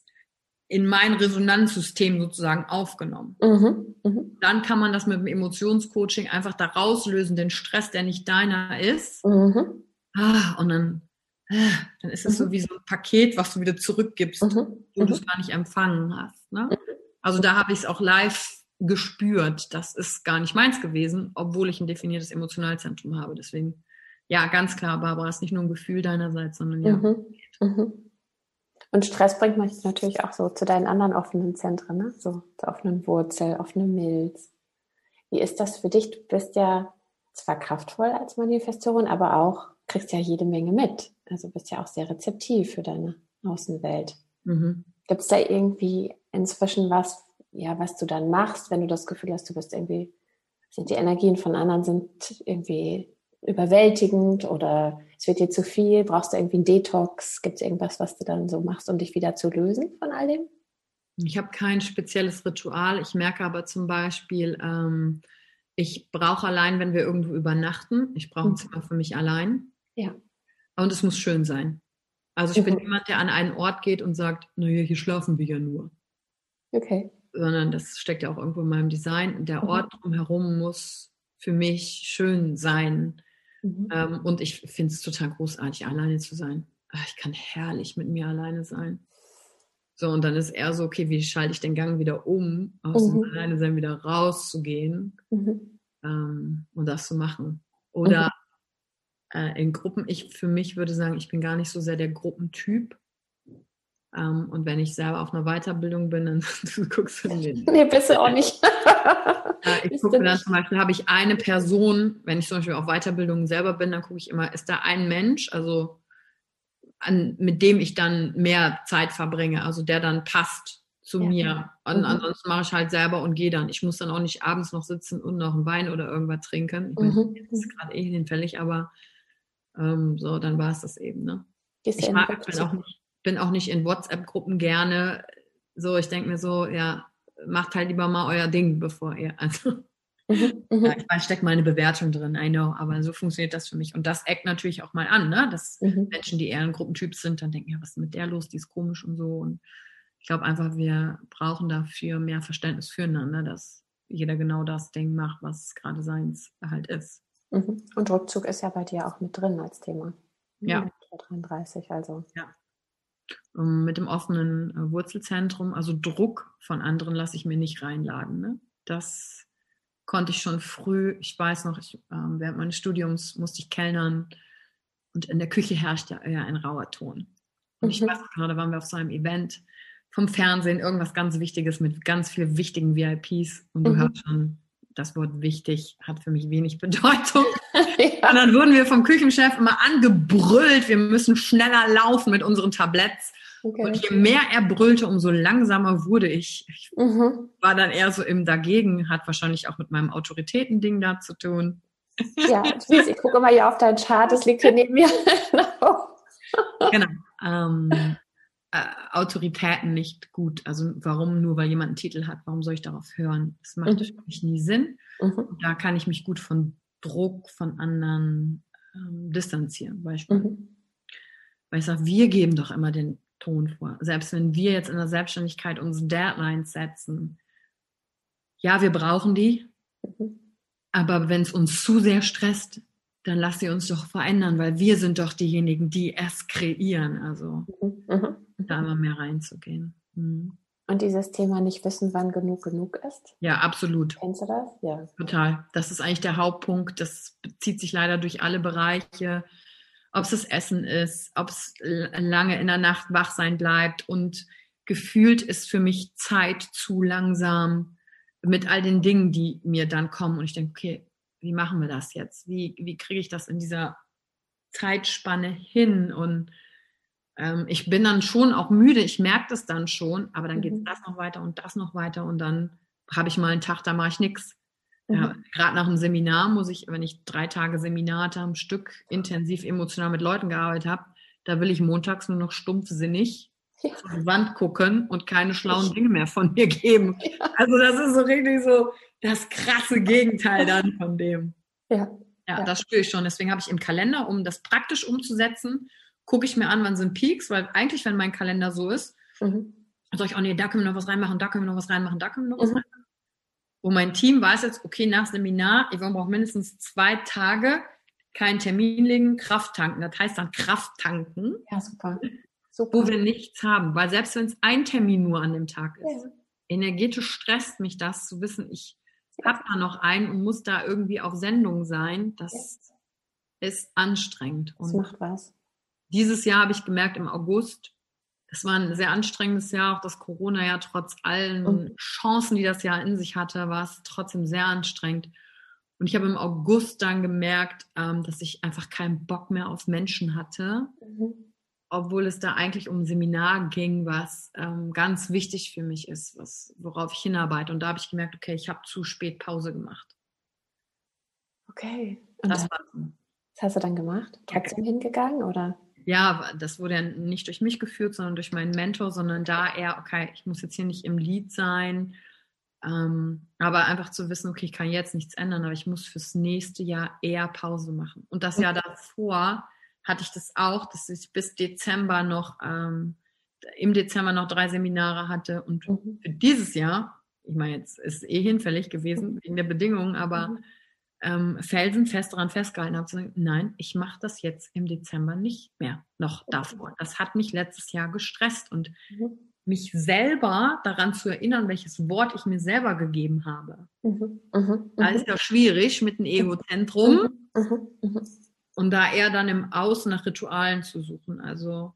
in mein Resonanzsystem sozusagen aufgenommen. Mhm, mh. Dann kann man das mit dem Emotionscoaching einfach da rauslösen, den Stress, der nicht deiner ist. Mhm. Ah, und dann, äh, dann ist es mhm. so wie so ein Paket, was du wieder zurückgibst, mhm, wo du es mhm. gar nicht empfangen hast. Ne? Mhm. Also da habe ich es auch live gespürt. Das ist gar nicht meins gewesen, obwohl ich ein definiertes Emotionalzentrum habe. Deswegen, ja, ganz klar, Barbara, es ist nicht nur ein Gefühl deinerseits, sondern ja. Und Stress bringt mich natürlich auch so zu deinen anderen offenen Zentren, ne? so zur offenen Wurzel, offene Milz. Wie ist das für dich? Du bist ja zwar kraftvoll als Manifestorin, aber auch kriegst ja jede Menge mit. Also bist ja auch sehr rezeptiv für deine Außenwelt. Mhm. Gibt es da irgendwie inzwischen was, ja, was du dann machst, wenn du das Gefühl hast, du bist irgendwie, sind die Energien von anderen sind irgendwie überwältigend oder es wird dir zu viel? Brauchst du irgendwie einen Detox? Gibt es irgendwas, was du dann so machst, um dich wieder zu lösen von all dem? Ich habe kein spezielles Ritual. Ich merke aber zum Beispiel, ähm, ich brauche allein, wenn wir irgendwo übernachten, ich brauche ein mhm. Zimmer für mich allein. Ja. Und es muss schön sein. Also ich mhm. bin jemand, der an einen Ort geht und sagt, naja, hier schlafen wir ja nur. Okay. Sondern das steckt ja auch irgendwo in meinem Design. Der mhm. Ort drumherum muss für mich schön sein. Mhm. Ähm, und ich finde es total großartig, alleine zu sein. Ach, ich kann herrlich mit mir alleine sein. So, und dann ist eher so, okay, wie schalte ich den Gang wieder um, aus mhm. dem Alleine sein wieder rauszugehen mhm. ähm, und das zu machen. Oder mhm. äh, in Gruppen, ich für mich würde sagen, ich bin gar nicht so sehr der Gruppentyp. Ähm, und wenn ich selber auf einer Weiterbildung bin, dann du guckst du mir. Nee, bist du auch nicht. Äh, ich gucke dann zum Beispiel, habe ich eine Person, wenn ich zum Beispiel auf Weiterbildungen selber bin, dann gucke ich immer, ist da ein Mensch, also an, mit dem ich dann mehr Zeit verbringe, also der dann passt zu ja. mir. Und mhm. ansonsten mache ich halt selber und gehe dann. Ich muss dann auch nicht abends noch sitzen und noch ein Wein oder irgendwas trinken. Ich mhm. meine, das ist gerade eh hinfällig, aber ähm, so, dann war es das eben. Ne? Ich mag, bin, auch nicht, bin auch nicht in WhatsApp-Gruppen gerne So, ich denke mir so, ja, macht halt lieber mal euer Ding, bevor ihr, also. Mhm, mhm. Ja, ich meine, steckt mal eine Bewertung drin, I know, aber so funktioniert das für mich. Und das eckt natürlich auch mal an, ne? dass Mhm. Menschen, die eher ein Gruppentyp sind, dann denken, ja, was ist mit der los, die ist komisch und so. Und ich glaube einfach, wir brauchen dafür mehr Verständnis füreinander, dass jeder genau das Ding macht, was gerade seins halt ist. Mhm. Und Rückzug ist ja bei dir auch mit drin als Thema. Ja. Mit 33, also. Ähm, mit dem offenen äh, Wurzelzentrum, also Druck von anderen lasse ich mir nicht reinladen. Ne? Das konnte ich schon früh, ich weiß noch, ich, ähm, während meines Studiums musste ich kellnern und in der Küche herrschte eher ein rauer Ton. Und ich Mhm. weiß noch gerade, waren wir auf so einem Event vom Fernsehen, irgendwas ganz Wichtiges mit ganz vielen wichtigen VIPs und du Mhm. hörst schon, das Wort wichtig hat für mich wenig Bedeutung. Ja. Und dann wurden wir vom Küchenchef immer angebrüllt, wir müssen schneller laufen mit unseren Tabletts. Okay. Und je mehr er brüllte, umso langsamer wurde ich. Ich Mhm. war dann eher so im Dagegen, hat wahrscheinlich auch mit meinem Autoritätending da zu tun. Ja, siehst, ich gucke immer hier auf deinen Chart, das liegt hier neben mir. Genau. Ähm, äh, Autoritäten nicht gut. Also warum nur, weil jemand einen Titel hat, warum soll ich darauf hören? Das macht Mhm. für mich nie Sinn. Mhm. Da kann ich mich gut von Druck von anderen ähm, distanzieren. Beispiel. Mhm. Weil ich sage, wir geben doch immer den Ton vor. Selbst wenn wir jetzt in der Selbstständigkeit unsere Deadlines setzen. Ja, wir brauchen die, Mhm. aber wenn es uns zu sehr stresst, dann lass sie uns doch verändern, weil wir sind doch diejenigen, die es kreieren. Also Mhm. Mhm. da immer mehr reinzugehen. Mhm. Und dieses Thema nicht wissen, wann genug genug ist. Ja, absolut. Kennst du das? Ja. Total. Das ist eigentlich der Hauptpunkt. Das bezieht sich leider durch alle Bereiche. Ob es das Essen ist, ob es lange in der Nacht wach sein bleibt. Und gefühlt ist für mich Zeit zu langsam mit all den Dingen, die mir dann kommen. Und ich denke, okay, wie machen wir das jetzt? Wie, wie kriege ich das in dieser Zeitspanne hin? Und ähm, ich bin dann schon auch müde. Ich merke das dann schon. Aber dann geht Mhm. das noch weiter und das noch weiter. Und dann habe ich mal einen Tag, da mache ich nichts. Mhm. Ja, gerade nach dem Seminar muss ich, wenn ich drei Tage Seminar hatte, am Stück intensiv emotional mit Leuten gearbeitet habe, da will ich montags nur noch stumpfsinnig Ja. auf die Wand gucken und keine schlauen Dinge mehr von mir geben. Ja. Also das ist so richtig so das krasse Gegenteil dann von dem. Ja. Ja, Ja. das spüre ich schon. Deswegen habe ich im Kalender, um das praktisch umzusetzen, gucke ich mir an, wann sind Peaks, weil eigentlich, wenn mein Kalender so ist, Mhm. sage ich, oh nee, da können wir noch was reinmachen, da können wir noch was reinmachen, da können wir noch was Mhm. reinmachen. Und mein Team weiß jetzt, okay, nach Seminar, ich brauche mindestens zwei Tage keinen Termin legen, Kraft tanken. Das heißt dann Kraft tanken, Ja, super. Super. wo wir nichts haben. Weil selbst wenn es ein Termin nur an dem Tag ist, ja. energetisch stresst mich das zu wissen, ich Ja. habe da noch einen und muss da irgendwie auf Sendung sein. Das ist anstrengend. Das Und macht was. Dieses Jahr habe ich gemerkt, im August, das war ein sehr anstrengendes Jahr, auch das Corona-Jahr, trotz allen Mhm. Chancen, die das Jahr in sich hatte, war es trotzdem sehr anstrengend. Und ich habe im August dann gemerkt, ähm, dass ich einfach keinen Bock mehr auf Menschen hatte, Mhm. obwohl es da eigentlich um ein Seminar ging, was ähm, ganz wichtig für mich ist, was, worauf ich hinarbeite. Und da habe ich gemerkt, okay, ich habe zu spät Pause gemacht. Okay. Und Das das, so. was hast du dann gemacht? Trotzdem hingegangen oder? Ja, das wurde ja nicht durch mich geführt, sondern durch meinen Mentor, sondern da eher, okay, ich muss jetzt hier nicht im Lied sein, ähm, aber einfach zu wissen, okay, ich kann jetzt nichts ändern, aber ich muss fürs nächste Jahr eher Pause machen. Und das Jahr davor hatte ich das auch, dass ich bis Dezember noch, ähm, im Dezember noch drei Seminare hatte und Mhm. für dieses Jahr, ich meine, jetzt ist es eh hinfällig gewesen wegen der Bedingungen, aber Mhm. Ähm, felsenfest daran festgehalten habe, zu sagen, nein, ich mache das jetzt im Dezember nicht mehr, noch davor. Das hat mich letztes Jahr gestresst und Mhm. mich selber daran zu erinnern, welches Wort ich mir selber gegeben habe. Mhm. Mhm. Da ist ja schwierig mit dem Egozentrum Mhm. Mhm. und da eher dann im Außen nach Ritualen zu suchen. Also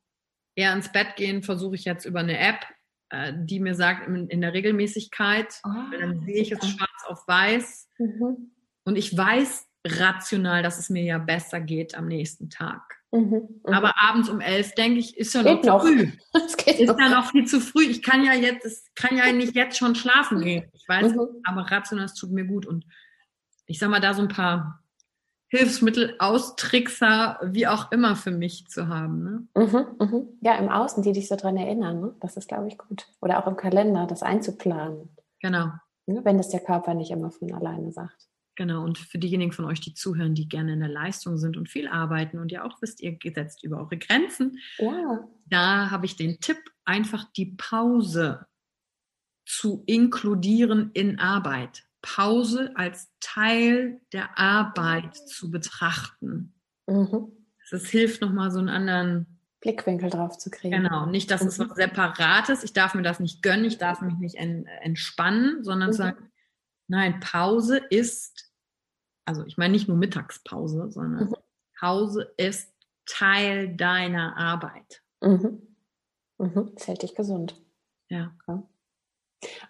eher ins Bett gehen versuche ich jetzt über eine App, äh, die mir sagt, in, der Regelmäßigkeit, weil dann sehe ich es schwarz auf weiß Mhm. Und ich weiß rational, dass es mir ja besser geht am nächsten Tag. Mhm. Mhm. Aber abends um elf denke ich, ist ja noch noch. früh. Ist noch. ja noch viel zu früh. Ich kann ja jetzt, es kann ja nicht jetzt schon schlafen gehen. Ich weiß, Mhm. aber rational, es tut mir gut. Und ich sag mal, da so ein paar Hilfsmittel, Austrickser, wie auch immer für mich zu haben. Ne? Mhm, mhm. Ja, im Außen, die dich so dran erinnern. Ne? Das ist, glaube ich, gut. Oder auch im Kalender, das einzuplanen. Genau. Ne? Wenn das der Körper nicht immer von alleine sagt. Genau, und für diejenigen von euch, die zuhören, die gerne in der Leistung sind und viel arbeiten und ja auch wisst, ihr gesetzt über eure Grenzen, ja. da habe ich den Tipp, einfach die Pause zu inkludieren in Arbeit. Pause als Teil der Arbeit zu betrachten. Mhm. Das hilft nochmal so einen anderen Blickwinkel drauf zu kriegen. Genau, nicht, dass mhm. es was Separates, ich darf mir das nicht gönnen, ich darf mich nicht entspannen, sondern mhm. sagen, nein, Pause ist, also ich meine nicht nur Mittagspause, sondern mhm. Pause ist Teil deiner Arbeit. Mhm. Mhm. Das hält dich gesund. Ja. ja.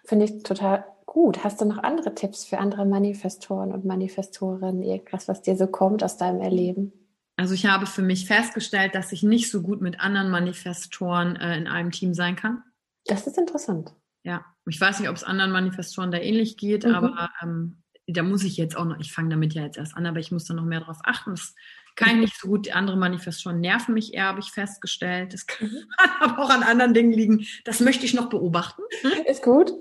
Finde ich total gut. Hast du noch andere Tipps für andere Manifestoren und Manifestorinnen? Irgendwas, was dir so kommt aus deinem Erleben? Also ich habe für mich festgestellt, dass ich nicht so gut mit anderen Manifestoren äh, in einem Team sein kann. Das ist interessant. Ja, ich weiß nicht, ob es anderen Manifestoren da ähnlich geht, mhm. aber ähm, da muss ich jetzt auch noch, ich fange damit ja jetzt erst an, aber ich muss da noch mehr drauf achten. Das kann ich nicht so gut. Andere Manifestoren nerven mich eher, habe ich festgestellt. Das kann mhm. aber auch an anderen Dingen liegen. Das möchte ich noch beobachten. Ist gut.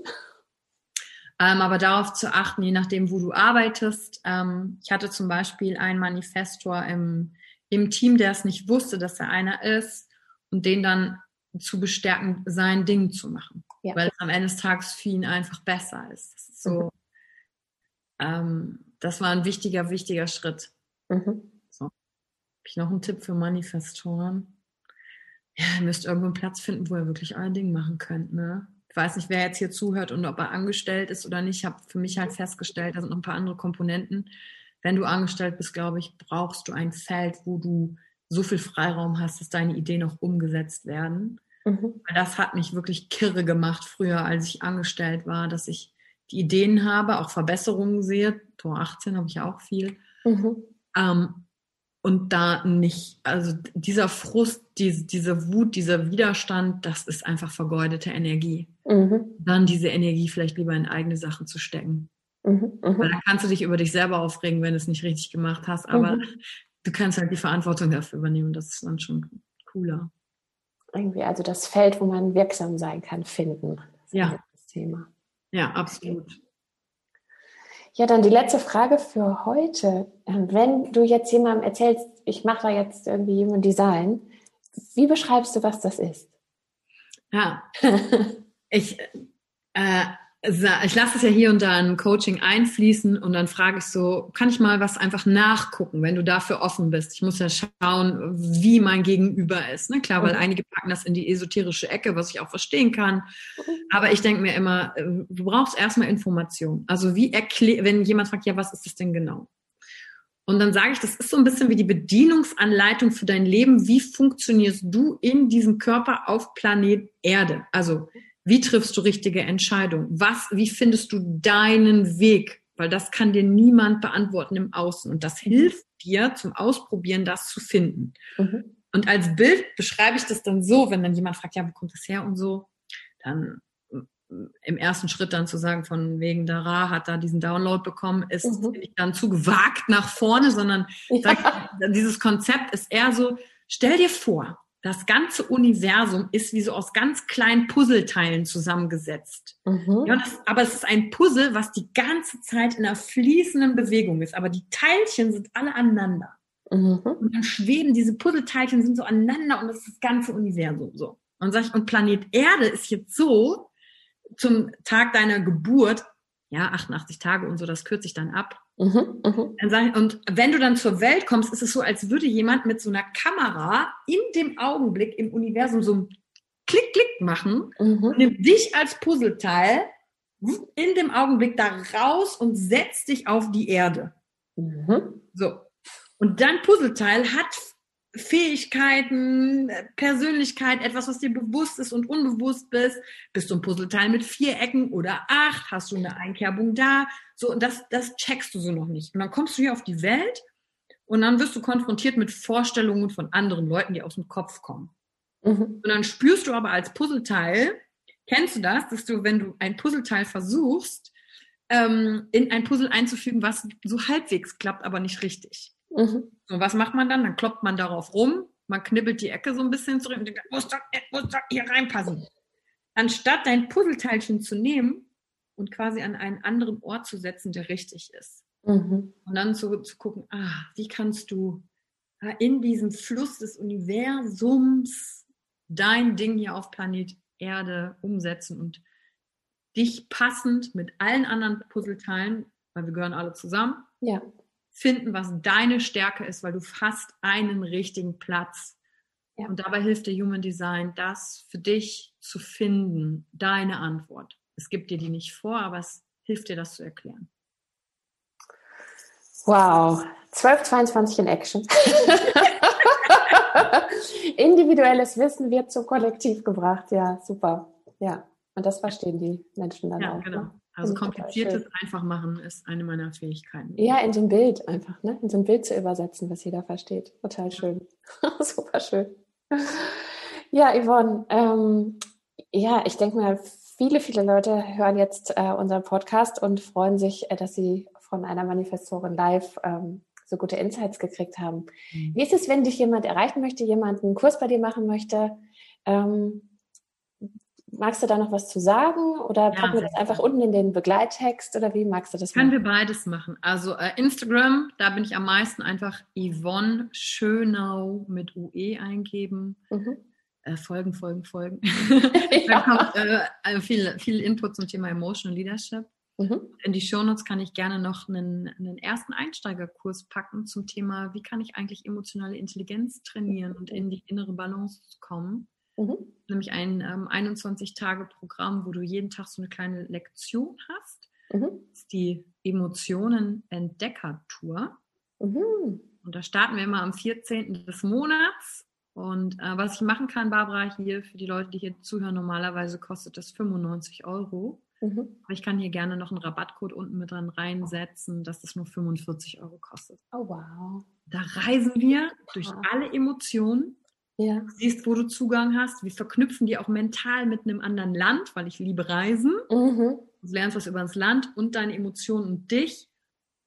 Ähm, aber darauf zu achten, je nachdem, wo du arbeitest. Ähm, ich hatte zum Beispiel einen Manifestor im, im Team, der es nicht wusste, dass er einer ist und den dann zu bestärken, sein Ding zu machen. Ja. Weil es am Ende des Tages für ihn einfach besser ist. ist so, mhm. ähm, das war ein wichtiger, wichtiger Schritt. Mhm. So. Habe ich noch einen Tipp für Manifestoren? Ja, ihr müsst irgendwo einen Platz finden, wo ihr wirklich euer Ding machen könnt. Ne? Ich weiß nicht, wer jetzt hier zuhört und ob er angestellt ist oder nicht. Ich habe für mich halt festgestellt, da sind noch ein paar andere Komponenten. Wenn du angestellt bist, glaube ich, brauchst du ein Feld, wo du so viel Freiraum hast, dass deine Ideen auch umgesetzt werden. Mhm. Das hat mich wirklich kirre gemacht früher, als ich angestellt war, dass ich die Ideen habe, auch Verbesserungen sehe. Tor 18 habe ich auch viel. Mhm. Ähm, und da nicht, also dieser Frust, diese, diese Wut, dieser Widerstand, das ist einfach vergeudete Energie. Mhm. Dann diese Energie vielleicht lieber in eigene Sachen zu stecken. Mhm. Mhm. Weil dann kannst du dich über dich selber aufregen, wenn du es nicht richtig gemacht hast, aber mhm. du kannst halt die Verantwortung dafür übernehmen. Das ist dann schon cooler irgendwie also das Feld, wo man wirksam sein kann, finden. Das ja. Das Thema. Ja, absolut. Ja, dann die letzte Frage für heute. Ähm, wenn du jetzt jemandem erzählst, ich mache da jetzt irgendwie Human Design, wie beschreibst du, was das ist? Ja, ich, äh, ich lasse es ja hier und da in Coaching einfließen und dann frage ich so, kann ich mal was einfach nachgucken, wenn du dafür offen bist? Ich muss ja schauen, wie mein Gegenüber ist. Ne? Klar, weil mhm. einige packen das in die esoterische Ecke, was ich auch verstehen kann. Aber ich denke mir immer, äh, du brauchst erstmal Information. Also wie erklärt, wenn jemand fragt, ja, was ist das denn genau? Und dann sage ich, das ist so ein bisschen wie die Bedienungsanleitung für dein Leben. Wie funktionierst du in diesem Körper auf Planet Erde? Also wie triffst du richtige Entscheidungen? Was, wie findest du deinen Weg? Weil das kann dir niemand beantworten im Außen. Und das hilft dir zum Ausprobieren, das zu finden. Mhm. Und als Bild beschreibe ich das dann so, wenn dann jemand fragt, ja, wo kommt das her und so, dann mm, im ersten Schritt dann zu sagen, von wegen Dara hat da diesen Download bekommen, ist mhm. nicht dann zu gewagt nach vorne, sondern ja. sag, dieses Konzept ist eher so, stell dir vor, das ganze Universum ist wie so aus ganz kleinen Puzzleteilen zusammengesetzt. Mhm. Ja, das, aber es ist ein Puzzle, was die ganze Zeit in einer fließenden Bewegung ist. Aber die Teilchen sind alle aneinander. Mhm. Und dann schweben diese Puzzleteilchen sind so aneinander und das ist das ganze Universum so. Und sag ich, und Planet Erde ist jetzt so zum Tag deiner Geburt, ja, 88 Tage und so, das kürze ich dann ab. Mhm, mh. Und wenn du dann zur Welt kommst, ist es so, als würde jemand mit so einer Kamera in dem Augenblick im Universum so ein Klick, Klick machen mhm. und nimmt dich als Puzzleteil in dem Augenblick da raus und setzt dich auf die Erde. Mhm. So. Und dein Puzzleteil hat Fähigkeiten, Persönlichkeit, etwas, was dir bewusst ist und unbewusst bist. Bist du ein Puzzleteil mit vier Ecken oder acht? Hast du eine Einkerbung da? So, und das, das checkst du so noch nicht. Und dann kommst du hier auf die Welt und dann wirst du konfrontiert mit Vorstellungen von anderen Leuten, die aus dem Kopf kommen. Mhm. Und dann spürst du aber als Puzzleteil, kennst du das, dass du, wenn du ein Puzzleteil versuchst, ähm, in ein Puzzle einzufügen, was so halbwegs klappt, aber nicht richtig. Mhm. Und was macht man dann? Dann kloppt man darauf rum, man knibbelt die Ecke so ein bisschen zurück und denkt, muss doch, muss doch hier reinpassen. Anstatt dein Puzzleteilchen zu nehmen und quasi an einen anderen Ort zu setzen, der richtig ist. Mhm. Und dann zu, zu gucken, ah, wie kannst du in diesem Fluss des Universums dein Ding hier auf Planet Erde umsetzen und dich passend mit allen anderen Puzzleteilen, weil wir gehören alle zusammen, ja. Finden, was deine Stärke ist, weil du hast einen richtigen Platz. Ja. Und dabei hilft der Human Design, das für dich zu finden, deine Antwort. Es gibt dir die nicht vor, aber es hilft dir, das zu erklären. Wow, 1222 in Action. Individuelles Wissen wird zum Kollektiv gebracht. Ja, super. Ja, und das verstehen die Menschen dann ja, auch. Genau. Ne? Also kompliziertes einfach machen ist eine meiner Fähigkeiten. Ja, in so ein Bild einfach, ne? In so ein Bild zu übersetzen, was jeder versteht. Total schön. Super schön. Ja, Yvonne, ähm, ja, ich denke mal, viele, viele Leute hören jetzt äh, unseren Podcast und freuen sich, äh, dass sie von einer Manifestorin live ähm, so gute Insights gekriegt haben. Mhm. Wie ist es, wenn dich jemand erreichen möchte, jemand einen Kurs bei dir machen möchte? Ähm, magst du da noch was zu sagen oder packen ja, wir das einfach unten in den Begleittext oder wie magst du das Können machen? wir beides machen. Also äh, Instagram, da bin ich am meisten einfach Yvonne Schönau mit UE eingeben. Mhm. Äh, folgen, folgen, folgen. da kommt äh, äh, viel, viel Input zum Thema Emotional Leadership. Mhm. In die Shownotes kann ich gerne noch einen, einen ersten Einsteigerkurs packen zum Thema, wie kann ich eigentlich emotionale Intelligenz trainieren und in die innere Balance kommen. Mhm. Nämlich ein ähm, 21-Tage-Programm, wo du jeden Tag so eine kleine Lektion hast. Mhm. Das ist die Emotionen-Entdecker-Tour. Mhm. Und da starten wir immer am 14. des Monats. Und äh, was ich machen kann, Barbara, hier für die Leute, die hier zuhören, normalerweise kostet das 95 Euro. Mhm. Aber ich kann hier gerne noch einen Rabattcode unten mit dran reinsetzen, dass das nur 45 Euro kostet. Oh wow. Da reisen wir durch alle Emotionen. Ja. Du siehst, wo du Zugang hast. Wir verknüpfen die auch mental mit einem anderen Land, weil ich liebe Reisen. Mhm. Du lernst was über das Land und deine Emotionen und dich.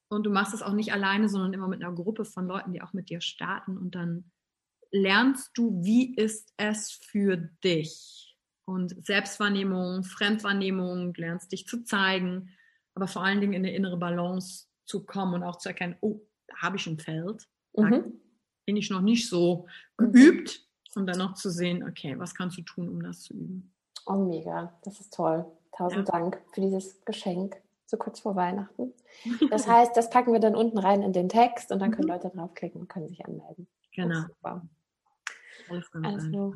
Und du machst es auch nicht alleine, sondern immer mit einer Gruppe von Leuten, die auch mit dir starten. Und dann lernst du, wie ist es für dich? und Selbstwahrnehmung, Fremdwahrnehmung, lernst dich zu zeigen, aber vor allen Dingen in eine innere Balance zu kommen und auch zu erkennen, oh, da habe ich ein Feld, da mhm. Bin ich noch nicht so mhm. geübt und dann noch zu sehen, okay, was kannst du tun, um das zu üben. Oh, mega, das ist toll. Tausend ja. Dank für dieses Geschenk, so kurz vor Weihnachten. Das heißt, das packen wir dann unten rein in den Text und dann können mhm. Leute draufklicken und können sich anmelden. Genau. Alles also,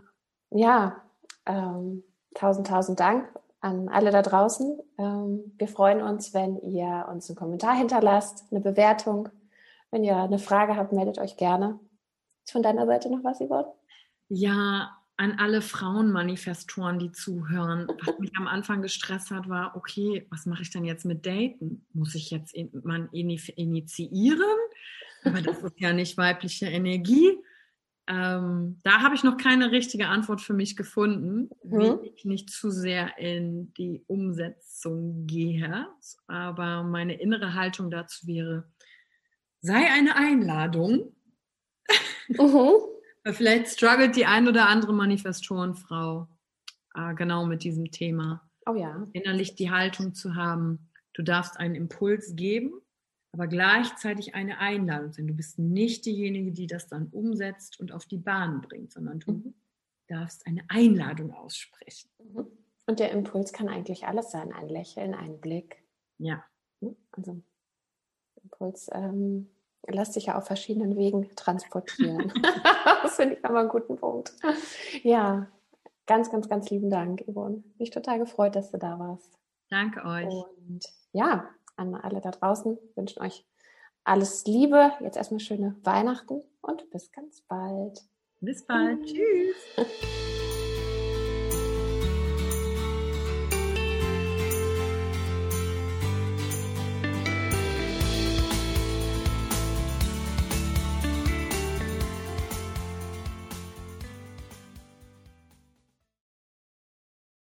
ja, ähm, tausend, tausend Dank an alle da draußen. Ähm, wir freuen uns, wenn ihr uns einen Kommentar hinterlasst, eine Bewertung. Wenn ihr eine Frage habt, meldet euch gerne. Ist von deiner Seite noch was, Yvonne? Ja, an alle Frauenmanifestoren, die zuhören. Was mich am Anfang gestresst hat, war, okay, was mache ich denn jetzt mit Daten? Muss ich jetzt man initiieren? Aber das ist ja nicht weibliche Energie. Ähm, da habe ich noch keine richtige Antwort für mich gefunden, mhm. wie ich nicht zu sehr in die Umsetzung gehe. Aber meine innere Haltung dazu wäre, sei eine Einladung. Mhm. Vielleicht struggelt die ein oder andere Manifestorenfrau äh, genau mit diesem Thema. Oh ja. Innerlich die Haltung zu haben, du darfst einen Impuls geben aber gleichzeitig eine Einladung sein. Du bist nicht diejenige, die das dann umsetzt und auf die Bahn bringt, sondern du mhm. darfst eine Einladung aussprechen. Mhm. Und der Impuls kann eigentlich alles sein, ein Lächeln, ein Blick. Ja. Also Impuls ähm, lässt sich ja auf verschiedenen Wegen transportieren. das finde ich aber einen guten Punkt. Ja, ganz, ganz, ganz lieben Dank, Yvonne. Mich total gefreut, dass du da warst. Danke euch. Und ja, an alle da draußen. wünschen euch alles Liebe. Jetzt erstmal schöne Weihnachten und bis ganz bald. Bis bald. Tschüss.